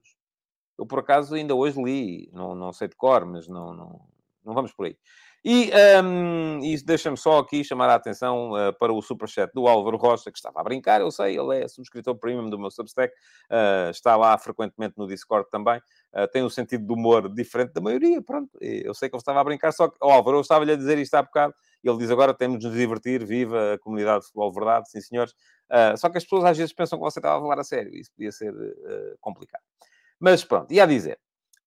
Eu, por acaso, ainda hoje li. Não, não sei de cor, mas não, não, não vamos por aí. E um, isso deixa-me só aqui chamar a atenção uh, para o superchat do Álvaro Rocha, que estava a brincar, eu sei, ele é subscritor premium do meu Substack, uh, está lá frequentemente no Discord também, uh, tem um sentido de humor diferente da maioria, pronto, eu sei que ele estava a brincar, só que, oh, Álvaro, eu estava-lhe a dizer isto há bocado, ele diz agora temos de nos divertir, viva a comunidade de futebol verdade, sim senhores, só que as pessoas às vezes pensam que você estava a falar a sério, isso podia ser complicado. Mas pronto, e a dizer,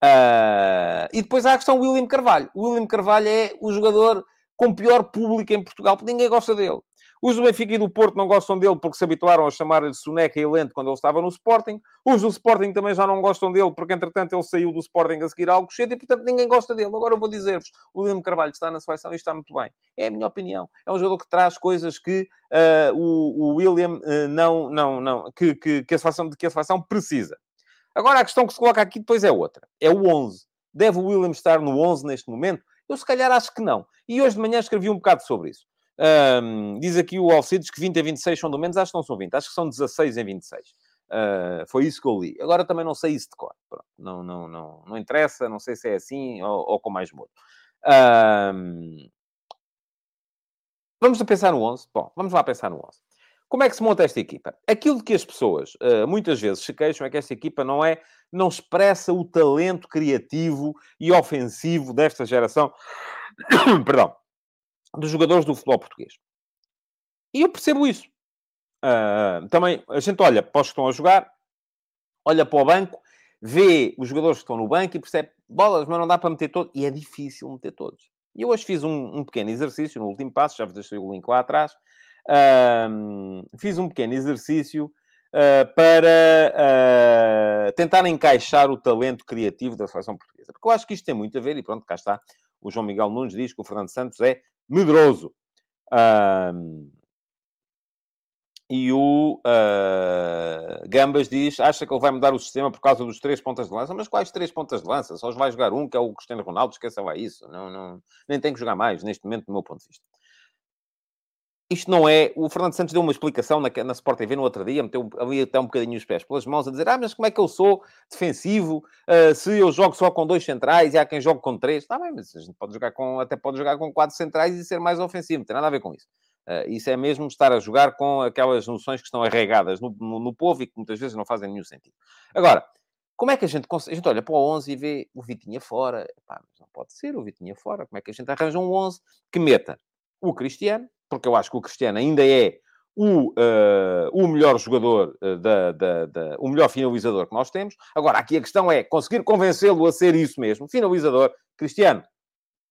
Uh, e depois há a questão William Carvalho. O William Carvalho é o jogador com pior público em Portugal, porque ninguém gosta dele. Os do Benfica e do Porto não gostam dele porque se habituaram a chamar-lhe Soneca e Lento quando ele estava no Sporting. Os do Sporting também já não gostam dele porque, entretanto, ele saiu do Sporting a seguir algo cedo e, portanto, ninguém gosta dele. Agora eu vou dizer-vos, o William Carvalho está na seleção e está muito bem. É a minha opinião. É um jogador que traz coisas que uh, o, o, William uh, não... não, não que, que, que, a seleção, que a seleção precisa. Agora, a questão que se coloca aqui depois é outra. É o 11. Deve o William estar no 11 neste momento? Eu, se calhar, acho que não. E hoje de manhã escrevi um bocado sobre isso. Um, diz aqui o Alcides que 20 a 26 são do menos. Acho que não são 20. Acho que são 16 em 26. Uh, foi isso que eu li. Agora também não sei isso de cor. Pronto. Não, não, não, não interessa. Não sei se é assim ou, ou com mais modo. Um, vamos pensar no 11? Bom, vamos lá pensar no 11. Como é que se monta esta equipa? Aquilo que as pessoas uh, muitas vezes se queixam é que esta equipa não é, não expressa o talento criativo e ofensivo desta geração, perdão, dos jogadores do futebol português. E eu percebo isso. Uh, também, a gente olha para os que estão a jogar, olha para o banco, vê os jogadores que estão no banco e percebe, bolas, mas não dá para meter todos. E é difícil meter todos. E eu hoje fiz um, um pequeno exercício no último passo, já vos deixei o link lá atrás, Uh, fiz um pequeno exercício uh, para tentar encaixar o talento criativo da seleção portuguesa. Porque eu acho que isto tem muito a ver, e pronto, cá está. O João Miguel Nunes diz que o Fernando Santos é medroso. e o Gambas diz, acha que ele vai mudar o sistema por causa dos três pontas de lança. Mas quais três pontas de lança? Só os vai jogar um, que é o Cristiano Ronaldo, esqueça lá isso. Não, não, nem tem que jogar mais, neste momento, do meu ponto de vista isto não é. O Fernando Santos deu uma explicação na, na Sport TV no outro dia, meteu ali até um bocadinho os pés pelas mãos, a dizer: Ah, mas como é que eu sou defensivo uh, se eu jogo só com dois centrais e há quem jogue com três? Está bem, mas a gente pode jogar com, até pode jogar com quatro centrais e ser mais ofensivo, não tem nada a ver com isso. Uh, isso é mesmo estar a jogar com aquelas noções que estão arregadas no, no, no povo e que muitas vezes não fazem nenhum sentido. Agora, como é que a gente consegue? A gente olha para o 11 e vê o Vitinha fora. Epá, não pode ser o Vitinha fora. Como é que a gente arranja um 11 que meta o Cristiano, porque eu acho que o Cristiano ainda é o, uh, o melhor jogador, uh, da, da, da, o melhor finalizador que nós temos. Agora, aqui a questão é conseguir convencê-lo a ser isso mesmo, finalizador. Cristiano,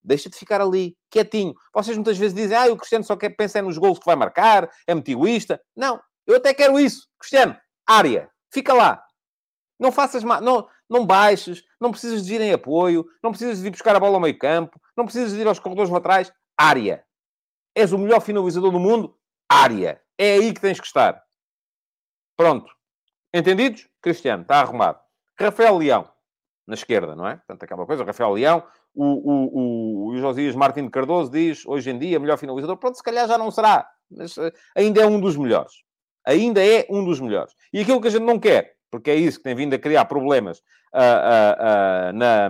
deixa de ficar ali, quietinho. Vocês muitas vezes dizem, ah, o Cristiano só quer pensar nos gols que vai marcar, é motivoísta. Não, eu até quero isso. Cristiano, área, fica lá. Não faças mal, não, não baixes, não precisas de vir em apoio, não precisas de vir buscar a bola ao meio campo, não precisas de ir aos corredores laterais, área. És o melhor finalizador do mundo? Área. É aí que tens que estar. Pronto. Entendidos? Cristiano, está arrumado. Rafael Leão, na esquerda, não é? Portanto, aquela coisa. Rafael Leão, o, o, o, o Josias Martins Cardoso diz, hoje em dia, melhor finalizador. Pronto, se calhar já não será. Mas uh, ainda é um dos melhores. Ainda é um dos melhores. E aquilo que a gente não quer, porque é isso que tem vindo a criar problemas uh, uh, na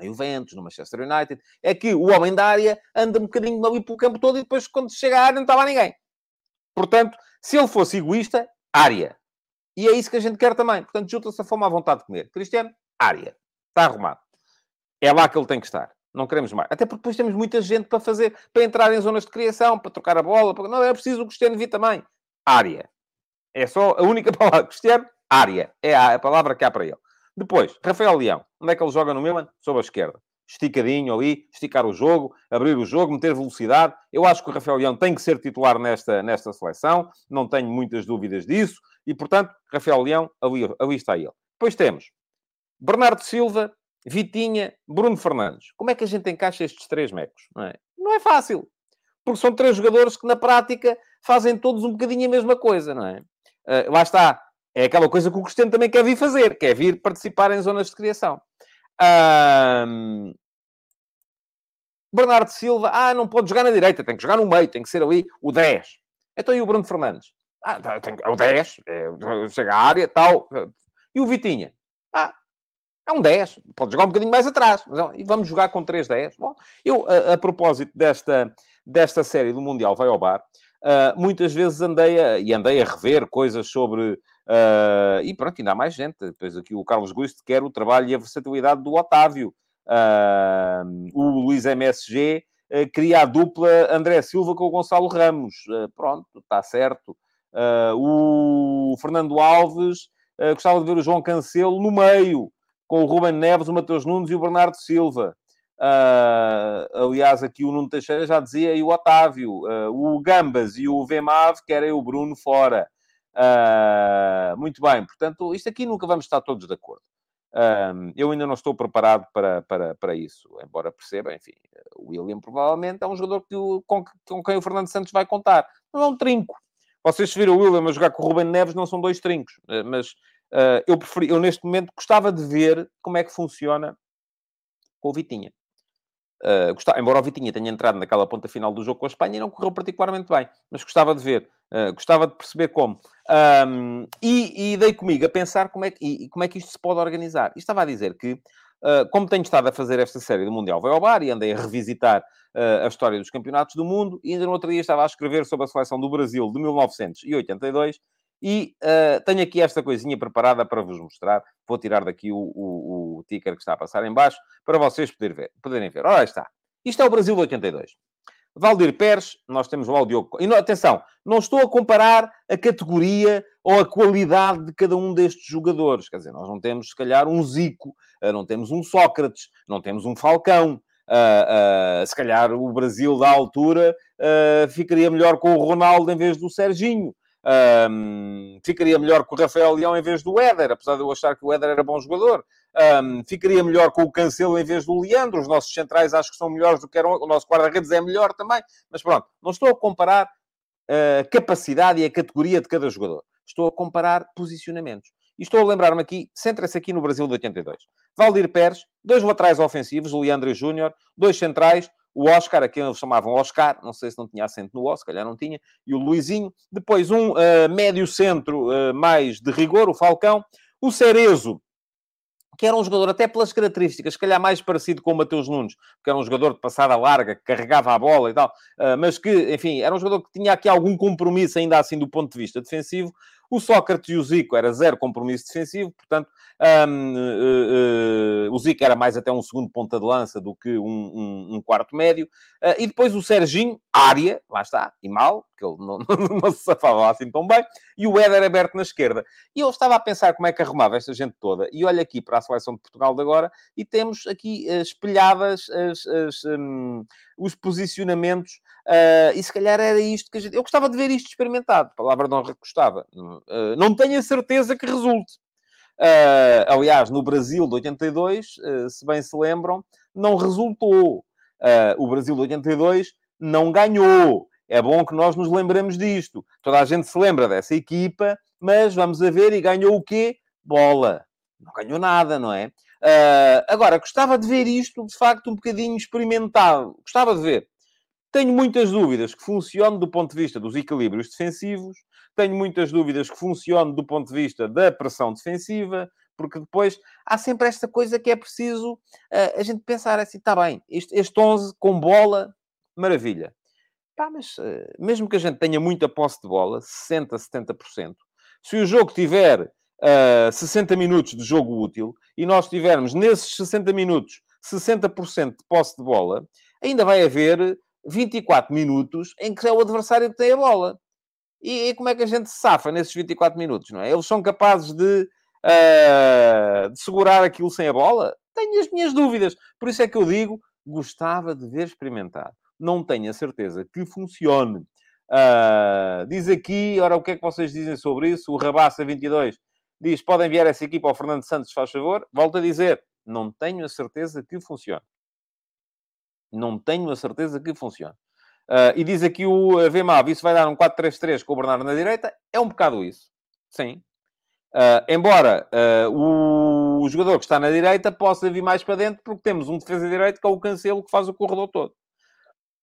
na Juventus, no Manchester United, é que o homem da área anda um bocadinho ali pelo campo todo e depois, quando chega à área, não está lá ninguém. Portanto, se ele fosse egoísta, área. E é isso que a gente quer também. Portanto, junta-se a fome à vontade de comer. Cristiano, área. Está arrumado. É lá que ele tem que estar. Não queremos mais. Até porque depois temos muita gente para fazer, para entrar em zonas de criação, para trocar a bola. Para... Não, é preciso o Cristiano vir também. Área. É só a única palavra. Cristiano, área. É a palavra que há para ele. Depois, Rafael Leão. Onde é que ele joga no Milan? Sob a esquerda. Esticadinho ali, esticar o jogo, abrir o jogo, meter velocidade. Eu acho que o Rafael Leão tem que ser titular nesta, nesta seleção. Não tenho muitas dúvidas disso. E, portanto, Rafael Leão, ali, ali está ele. Depois temos Bernardo Silva, Vitinha, Bruno Fernandes. Como é que a gente encaixa estes três mecos? Não é, não é fácil. Porque são três jogadores que, na prática, fazem todos um bocadinho a mesma coisa, não é? Uh, lá está é aquela coisa que o Cristiano também quer vir fazer, quer vir participar em zonas de criação. Um... Bernardo Silva, ah, não pode jogar na direita, tem que jogar no meio, tem que ser ali o 10. Então e o Bruno Fernandes? Ah, tá, tem, é o 10, é, chega à área, tal. E o Vitinha? Ah, é um 10, pode jogar um bocadinho mais atrás. Mas, e vamos jogar com 3 10. Bom, eu, a, a propósito desta, desta série do Mundial Vai ao Bar, uh, muitas vezes andei a, e andei a rever coisas sobre Uh, e pronto, ainda há mais gente. Depois aqui o Carlos Gusto quer o trabalho e a versatilidade do Otávio. Uh, o Luís MSG uh, cria a dupla André Silva com o Gonçalo Ramos. pronto, está certo. o Fernando Alves gostava de ver o João Cancelo no meio, com o Ruben Neves, o Mateus Nunes e o Bernardo Silva. Aliás, aqui o Nuno Teixeira já dizia, e o Otávio. o Gambas e o Vemav querem o Bruno fora. Uh, muito bem, portanto, isto aqui nunca vamos estar todos de acordo. Uh, eu ainda não estou preparado para, para, para isso, embora perceba, enfim, o William provavelmente é um jogador que o, com, com, quem o Fernando Santos vai contar. Não é um trinco. Vocês viram o William a jogar com o Ruben Neves, não são dois trincos, uh, mas Uh, eu, preferi, eu, neste momento, gostava de ver como é que funciona com o Vitinha. Uh, gostava, embora o Vitinha tenha entrado naquela ponta final do jogo com a Espanha não correu particularmente bem, mas gostava de ver, uh, gostava de perceber como. Um, e, e, dei comigo a pensar como é, que, e, como é que isto se pode organizar. E estava a dizer que, uh, como tenho estado a fazer esta série do Mundial Vai ao Bar e andei a revisitar a história dos campeonatos do mundo, e ainda no outro dia estava a escrever sobre a seleção do Brasil de 1982 e uh, tenho aqui esta coisinha preparada para vos mostrar. Vou tirar daqui o, o, o ticker que está a passar em baixo para vocês poderem ver. Poderem ver. Ora, está. Isto é o Brasil de 82. Valdir Pérez, nós temos o Diogo... E atenção, não estou a comparar a categoria ou a qualidade de cada um destes jogadores. Quer dizer, nós não temos, se calhar, um Zico, eh, não temos um Sócrates, não temos um Falcão. Uh, uh, se calhar o Brasil da altura uh, ficaria melhor com o Ronaldo em vez do Serginho. Um, ficaria melhor com o Rafael Leão em vez do Éder, apesar de eu achar que o Éder era bom jogador. Um, ficaria melhor com o Cancelo em vez do Leandro. Os nossos centrais acho que são melhores do que eram. O nosso guarda-redes é melhor também. Mas pronto, não estou a comparar a capacidade e a categoria de cada jogador. Estou a comparar posicionamentos. E estou a lembrar-me aqui, centra-se aqui no Brasil de 82. Valdir Pérez, dois laterais ofensivos, Leandro e Júnior, dois centrais, o Oscar, a quem eles chamavam Oscar, não sei se não tinha acento no O, se calhar não tinha, e o Luizinho. Depois um uh, médio centro uh, mais de rigor, o Falcão. O Cerezo, que era um jogador, até pelas características, se calhar mais parecido com o Mateus Nunes, que era um jogador de passada larga, que carregava a bola e tal, uh, mas que, enfim, era um jogador que tinha aqui algum compromisso ainda assim do ponto de vista defensivo. O Sócrates e o Zico era zero compromisso defensivo, portanto, um, uh, uh, o Zico era mais até um segundo ponta de lança do que um, um, um quarto médio. Uh, e depois o Serginho, área, lá está, e mal, que ele não, não, se safava assim tão bem, e o Éder aberto na esquerda. E eu estava a pensar como é que arrumava esta gente toda. E olho aqui para a seleção de Portugal de agora e temos aqui espelhadas as, as, um, os posicionamentos. Uh, e se calhar era isto que a gente. Eu gostava de ver isto experimentado. Palavra não recostava. Uh, não tenho a certeza que resulte. Uh, aliás, no Brasil de 82, se bem se lembram, não resultou. o Brasil de 82 não ganhou. É bom que nós nos lembremos disto. Toda a gente se lembra dessa equipa, mas vamos a ver, e ganhou o quê? Bola. Não ganhou nada, não é? Agora, gostava de ver isto, de facto, um bocadinho experimentado. Gostava de ver. Tenho muitas dúvidas que funcione do ponto de vista dos equilíbrios defensivos. Tenho muitas dúvidas que funcione do ponto de vista da pressão defensiva. Porque depois há sempre esta coisa que é preciso uh, a gente pensar assim, está bem, este, este 11 com bola, maravilha. Pá, mas uh, mesmo que a gente tenha muita posse de bola, 60%, 70%, se o jogo tiver uh, 60 minutos de jogo útil e nós tivermos nesses 60 minutos 60% de posse de bola, ainda vai haver 24 minutos em que é o adversário que tem a bola. E, e como é que a gente se safa nesses 24 minutos, não é? Eles são capazes de, uh, de segurar aquilo sem a bola? Tenho as minhas dúvidas. Por isso é que eu digo, gostava de ver experimentar. Não tenho a certeza que funcione. Uh, diz aqui, ora, o que é que vocês dizem sobre isso? O Rabassa 22 diz: podem enviar essa equipa ao Fernando Santos, faz favor. Volto a dizer: não tenho a certeza que funcione. Não tenho a certeza que funcione. Uh, e diz aqui o VMAV, isso vai dar um 4-3-3 com o Bernardo na direita. É um bocado isso. Sim. Uh, embora uh, o, o, jogador que está na direita possa vir mais para dentro, porque temos um defesa direito que é o Cancelo que faz o corredor todo.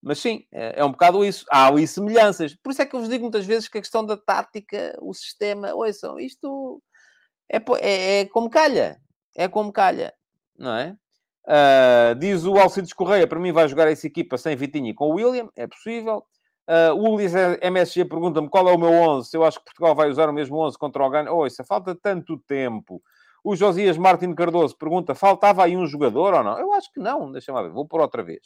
Mas sim, é, é um bocado isso. Há ali semelhanças. Por isso é que eu vos digo muitas vezes que a questão da tática, o sistema, ouçam, isto é, é, é como calha. É como calha, não é? Uh, diz o Alcides Correia, para mim vai jogar essa equipa sem Vitinho e com o William, é possível. Uh, o Ulis MSG pergunta-me qual é o meu 11, se eu acho que Portugal vai usar o mesmo 11 contra o Ghana. Oh, isso falta tanto tempo. O Josias Martin Cardoso pergunta, faltava aí um jogador ou não? Eu acho que não, deixa-me ver, vou por outra vez.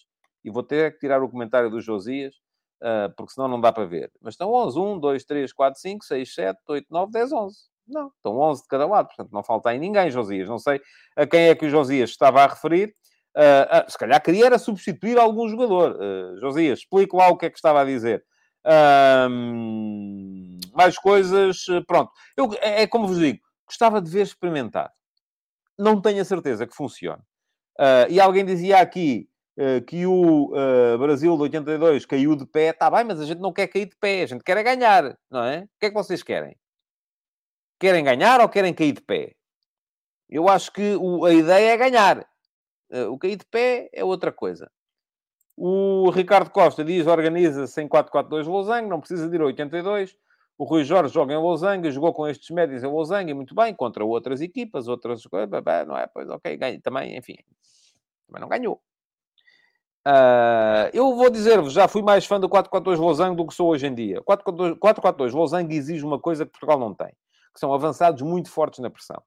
E vou ter que tirar o comentário do Josias, uh, porque senão não dá para ver. Mas estão 11, 1, 2, 3, 4, 5, 6, 7, 8, 9, 10, 11. Não, estão 11 de cada lado, portanto não falta aí ninguém, Josias. Não sei a quem é que o Josias estava a referir. Uh, uh, se calhar queria era substituir algum jogador. Uh, Josias, explique lá o que é que estava a dizer. mais coisas, pronto. Eu, é, é, como vos digo, gostava de ver experimentar. Não tenho a certeza que funcione. e alguém dizia aqui que o Brasil de 82 caiu de pé. Está bem, mas a gente não quer cair de pé, a gente quer é ganhar, não é? O que é que vocês querem? Querem ganhar ou querem cair de pé? Eu acho que o, a ideia é ganhar. Uh, o cair de pé é outra coisa. O Ricardo Costa diz organiza-se em 4-4-2 Losango, não precisa de ir a 82. O Rui Jorge joga em Losango, jogou com estes médios em Losango e muito bem, contra outras equipas, outras coisas, não é? Pois ok, ganha, também, enfim, também não ganhou. Uh, eu vou dizer-vos, já fui mais fã do 4-4-2 Losango do que sou hoje em dia. 4-4-2 Losango exige uma coisa que Portugal não tem, que são avançados muito fortes na pressão.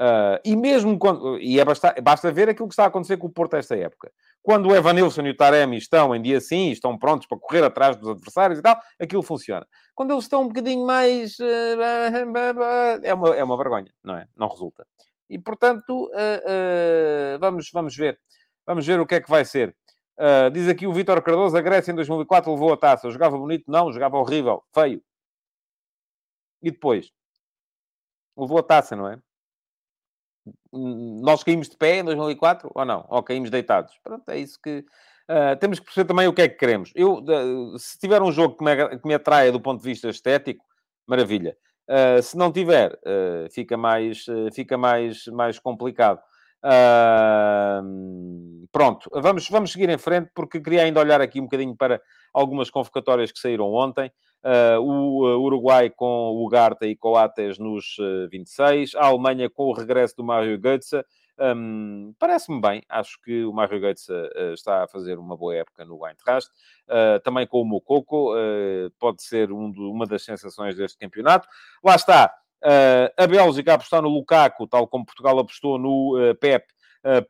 Uh, e mesmo quando. E é basta, basta ver aquilo que está a acontecer com o Porto esta época. Quando o Evanilson e o Taremi estão em dia sim, estão prontos para correr atrás dos adversários e tal, aquilo funciona. Quando eles estão um bocadinho mais. Uh, é, uma, é uma vergonha, não é? Não resulta. E portanto, uh, vamos, vamos ver. Vamos ver o que é que vai ser. diz aqui o Vítor Cardoso: a Grécia em 2004 levou a taça. Jogava bonito? Não, jogava horrível, feio. E depois? Levou a taça, não é? nós caímos de pé em 2004 ou não? Ou caímos deitados? Pronto, é isso que... Uh, temos que perceber também o que é que queremos. Eu, uh, se tiver um jogo que me, que me atraia do ponto de vista estético, maravilha. Uh, se não tiver, fica, mais, fica mais, mais complicado. pronto, vamos, vamos seguir em frente, porque queria ainda olhar aqui um bocadinho para algumas convocatórias que saíram ontem. Uh, o Uruguai com o Ugarte e Coates nos uh, 26, a Alemanha com o regresso do Mario Götze. Um, Parece-me bem, acho que o Mario Götze uh, está a fazer uma boa época no Eintracht. Uh, também com o Mococo, pode ser um do, uma das sensações deste campeonato. Lá está, a Bélgica apostar no Lukaku, tal como Portugal apostou no Pep,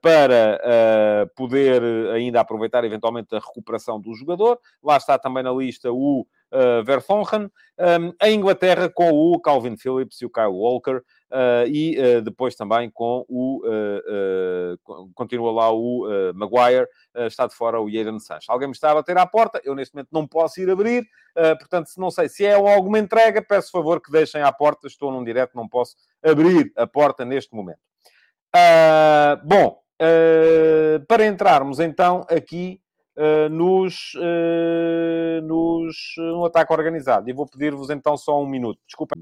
para poder ainda aproveitar eventualmente a recuperação do jogador. Lá está também na lista o uh, um, a Inglaterra com o Calvin Phillips e o Kyle Walker, uh, e uh, depois também com o, continua lá o Maguire, está de fora o Jadon Sancho. Alguém me está a bater à porta, eu neste momento não posso ir abrir, portanto, se não sei se é alguma entrega, peço favor que deixem à porta, estou num direto, não posso abrir a porta neste momento. bom, para entrarmos então aqui nos, uh, nos um ataque organizado. E vou pedir-vos então só um minuto. Desculpa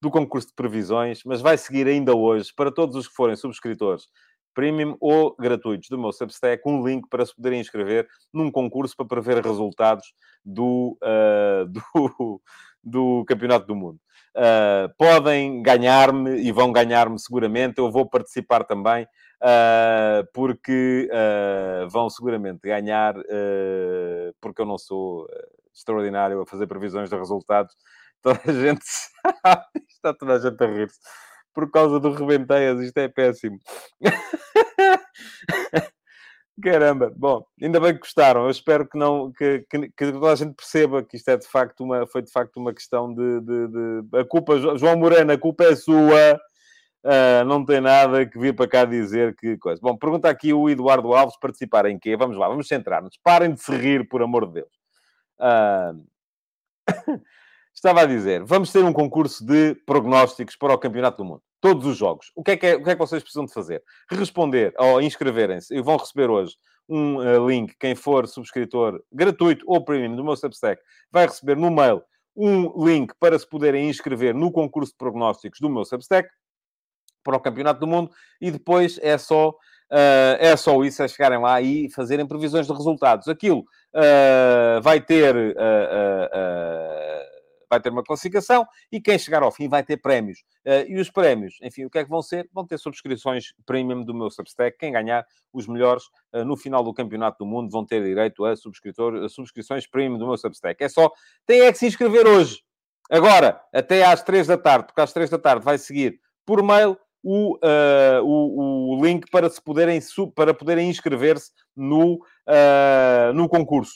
do concurso de previsões, mas vai seguir ainda hoje para todos os que forem subscritores premium ou gratuitos do meu Substack, um link para se poderem inscrever num concurso para prever resultados do, uh, do, do Campeonato do Mundo. Uh, podem ganhar-me e vão ganhar-me seguramente. Eu vou participar também uh, porque uh, vão seguramente ganhar, uh, porque eu não sou extraordinário a fazer previsões de resultados. Toda a gente está toda a gente a rir-se por causa do Rebenteias, isto é péssimo. Caramba, bom, ainda bem que gostaram. Eu espero que não que, que, que, toda a gente perceba que isto é de facto uma, foi de facto uma questão de, de, de... a culpa, João Moreno, a culpa é sua. Uh, não tem nada que vir para cá dizer que coisa. Bom, pergunta aqui o Eduardo Alves, participar em quê? Vamos lá, vamos centrar-nos. Parem de se rir, por amor de Deus. Uh... Estava a dizer, vamos ter um concurso de prognósticos para o Campeonato do Mundo. Todos os jogos. O que é que, é, o que, é que vocês precisam de fazer? Responder ou inscreverem-se e vão receber hoje um uh, link. Quem for subscritor gratuito ou premium do meu Substack vai receber no mail um link para se poderem inscrever no concurso de prognósticos do meu Substack para o Campeonato do Mundo e depois é só, uh, é só isso, é chegarem lá e fazerem previsões de resultados. Aquilo uh, vai ter... Uh, vai ter uma classificação e quem chegar ao fim vai ter prémios. E os prémios, enfim, o que é que vão ser? Vão ter subscrições premium do meu Substack. Quem ganhar, os melhores, no final do Campeonato do Mundo, vão ter direito a, subscritor, a subscrições premium do meu Substack. É só, tem é que se inscrever hoje. Agora, até às três da tarde, porque às três da tarde vai seguir por mail o, uh, o, o, link para se poderem, para poderem inscrever-se no, uh, no concurso.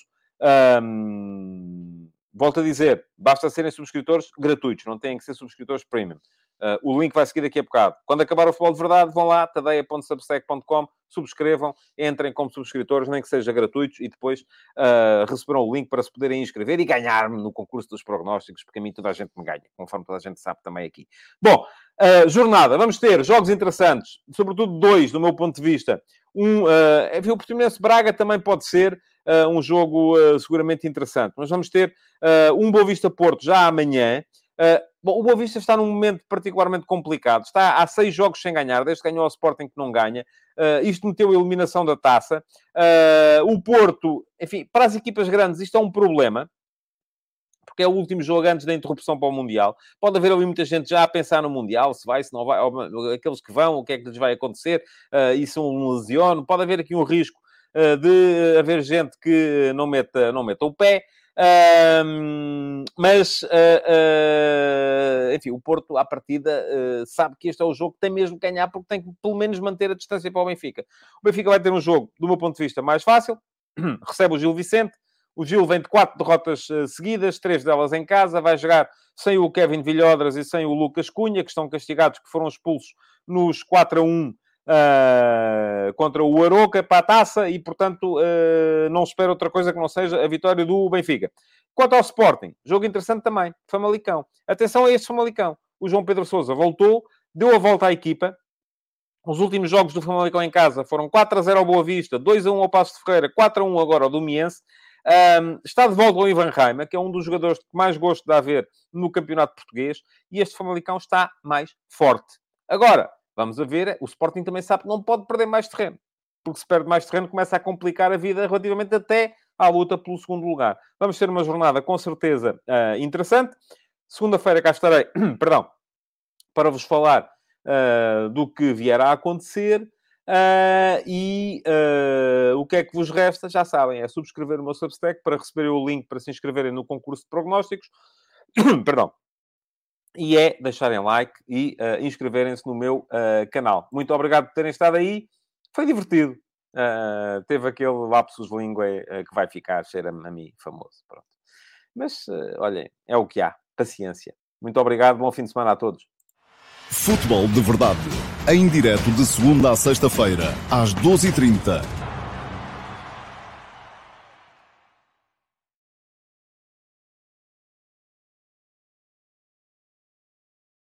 Um, volto a dizer, basta serem subscritores gratuitos, não têm que ser subscritores premium. Uh, o link vai seguir daqui a bocado. Quando acabar o futebol de verdade, vão lá, tadeia.substack.com, subscrevam, entrem como subscritores, nem que seja gratuitos, e depois uh, receberão o link para se poderem inscrever e ganhar-me no concurso dos prognósticos, porque a mim toda a gente me ganha, conforme toda a gente sabe também aqui. Bom, uh, jornada, vamos ter jogos interessantes, sobretudo dois, do meu ponto de vista. Um, uh, o Portimonense Braga também pode ser um jogo seguramente interessante, mas vamos ter um Boa Vista Porto já amanhã. Bom, o Boa Vista está num momento particularmente complicado. Está há seis jogos sem ganhar, desde que ganhou ao Sporting que não ganha. Uh, isto meteu a eliminação da taça. Uh, o Porto, enfim, para as equipas grandes isto é um problema porque é o último jogo antes da interrupção para o Mundial. Pode haver ali muita gente já a pensar no Mundial, se vai, se não vai, aqueles que vão, o que é que lhes vai acontecer, uh, isso um lesiono. Pode haver aqui um risco de haver gente que não meta, não meta o pé. Uh, mas, uh, uh, enfim, o Porto, à partida, sabe que este é o jogo que tem mesmo que ganhar, porque tem que, pelo menos, manter a distância para o Benfica. O Benfica vai ter um jogo, do meu ponto de vista, mais fácil. Recebe o Gil Vicente. O Gil vem de quatro derrotas seguidas, três delas em casa. Vai jogar sem o Kevin Villodras e sem o Lucas Cunha, que estão castigados, que foram expulsos nos 4 a 1 uh, contra o Aroca para a taça e, portanto, uh, não espero outra coisa que não seja a vitória do Benfica. Quanto ao Sporting, jogo interessante também, Famalicão. Atenção a este Famalicão. O João Pedro Sousa voltou, deu a volta à equipa. Os últimos jogos do Famalicão em casa foram 4 a 0 ao Boa Vista, 2 a 1 ao Passo de Ferreira, 4 a 1 agora ao Domiense. Um, está de volta o Ivan Reimer, que é um dos jogadores que mais gosto de haver no campeonato português, e este Famalicão está mais forte. Agora, Vamos a ver, o Sporting também sabe que não pode perder mais terreno, porque se perde mais terreno começa a complicar a vida relativamente até à luta pelo segundo lugar. Vamos ter uma jornada com certeza uh, interessante. Segunda-feira cá estarei, perdão, para vos falar uh, do que vier a acontecer. Uh, e uh, o que é que vos resta? Já sabem, é subscrever o meu Substack para receberem o link para se inscreverem no concurso de prognósticos. Perdão e é deixarem like e uh, inscreverem-se no meu uh, canal. Muito obrigado por terem estado aí. Foi divertido. Uh, teve aquele lapsus língua que vai ficar, cheira-me a mim, famoso. Pronto. Mas, olhem, é o que há. Paciência. Muito obrigado. Bom fim de semana a todos. Futebol de Verdade. Em direto de segunda a sexta-feira, às 12h30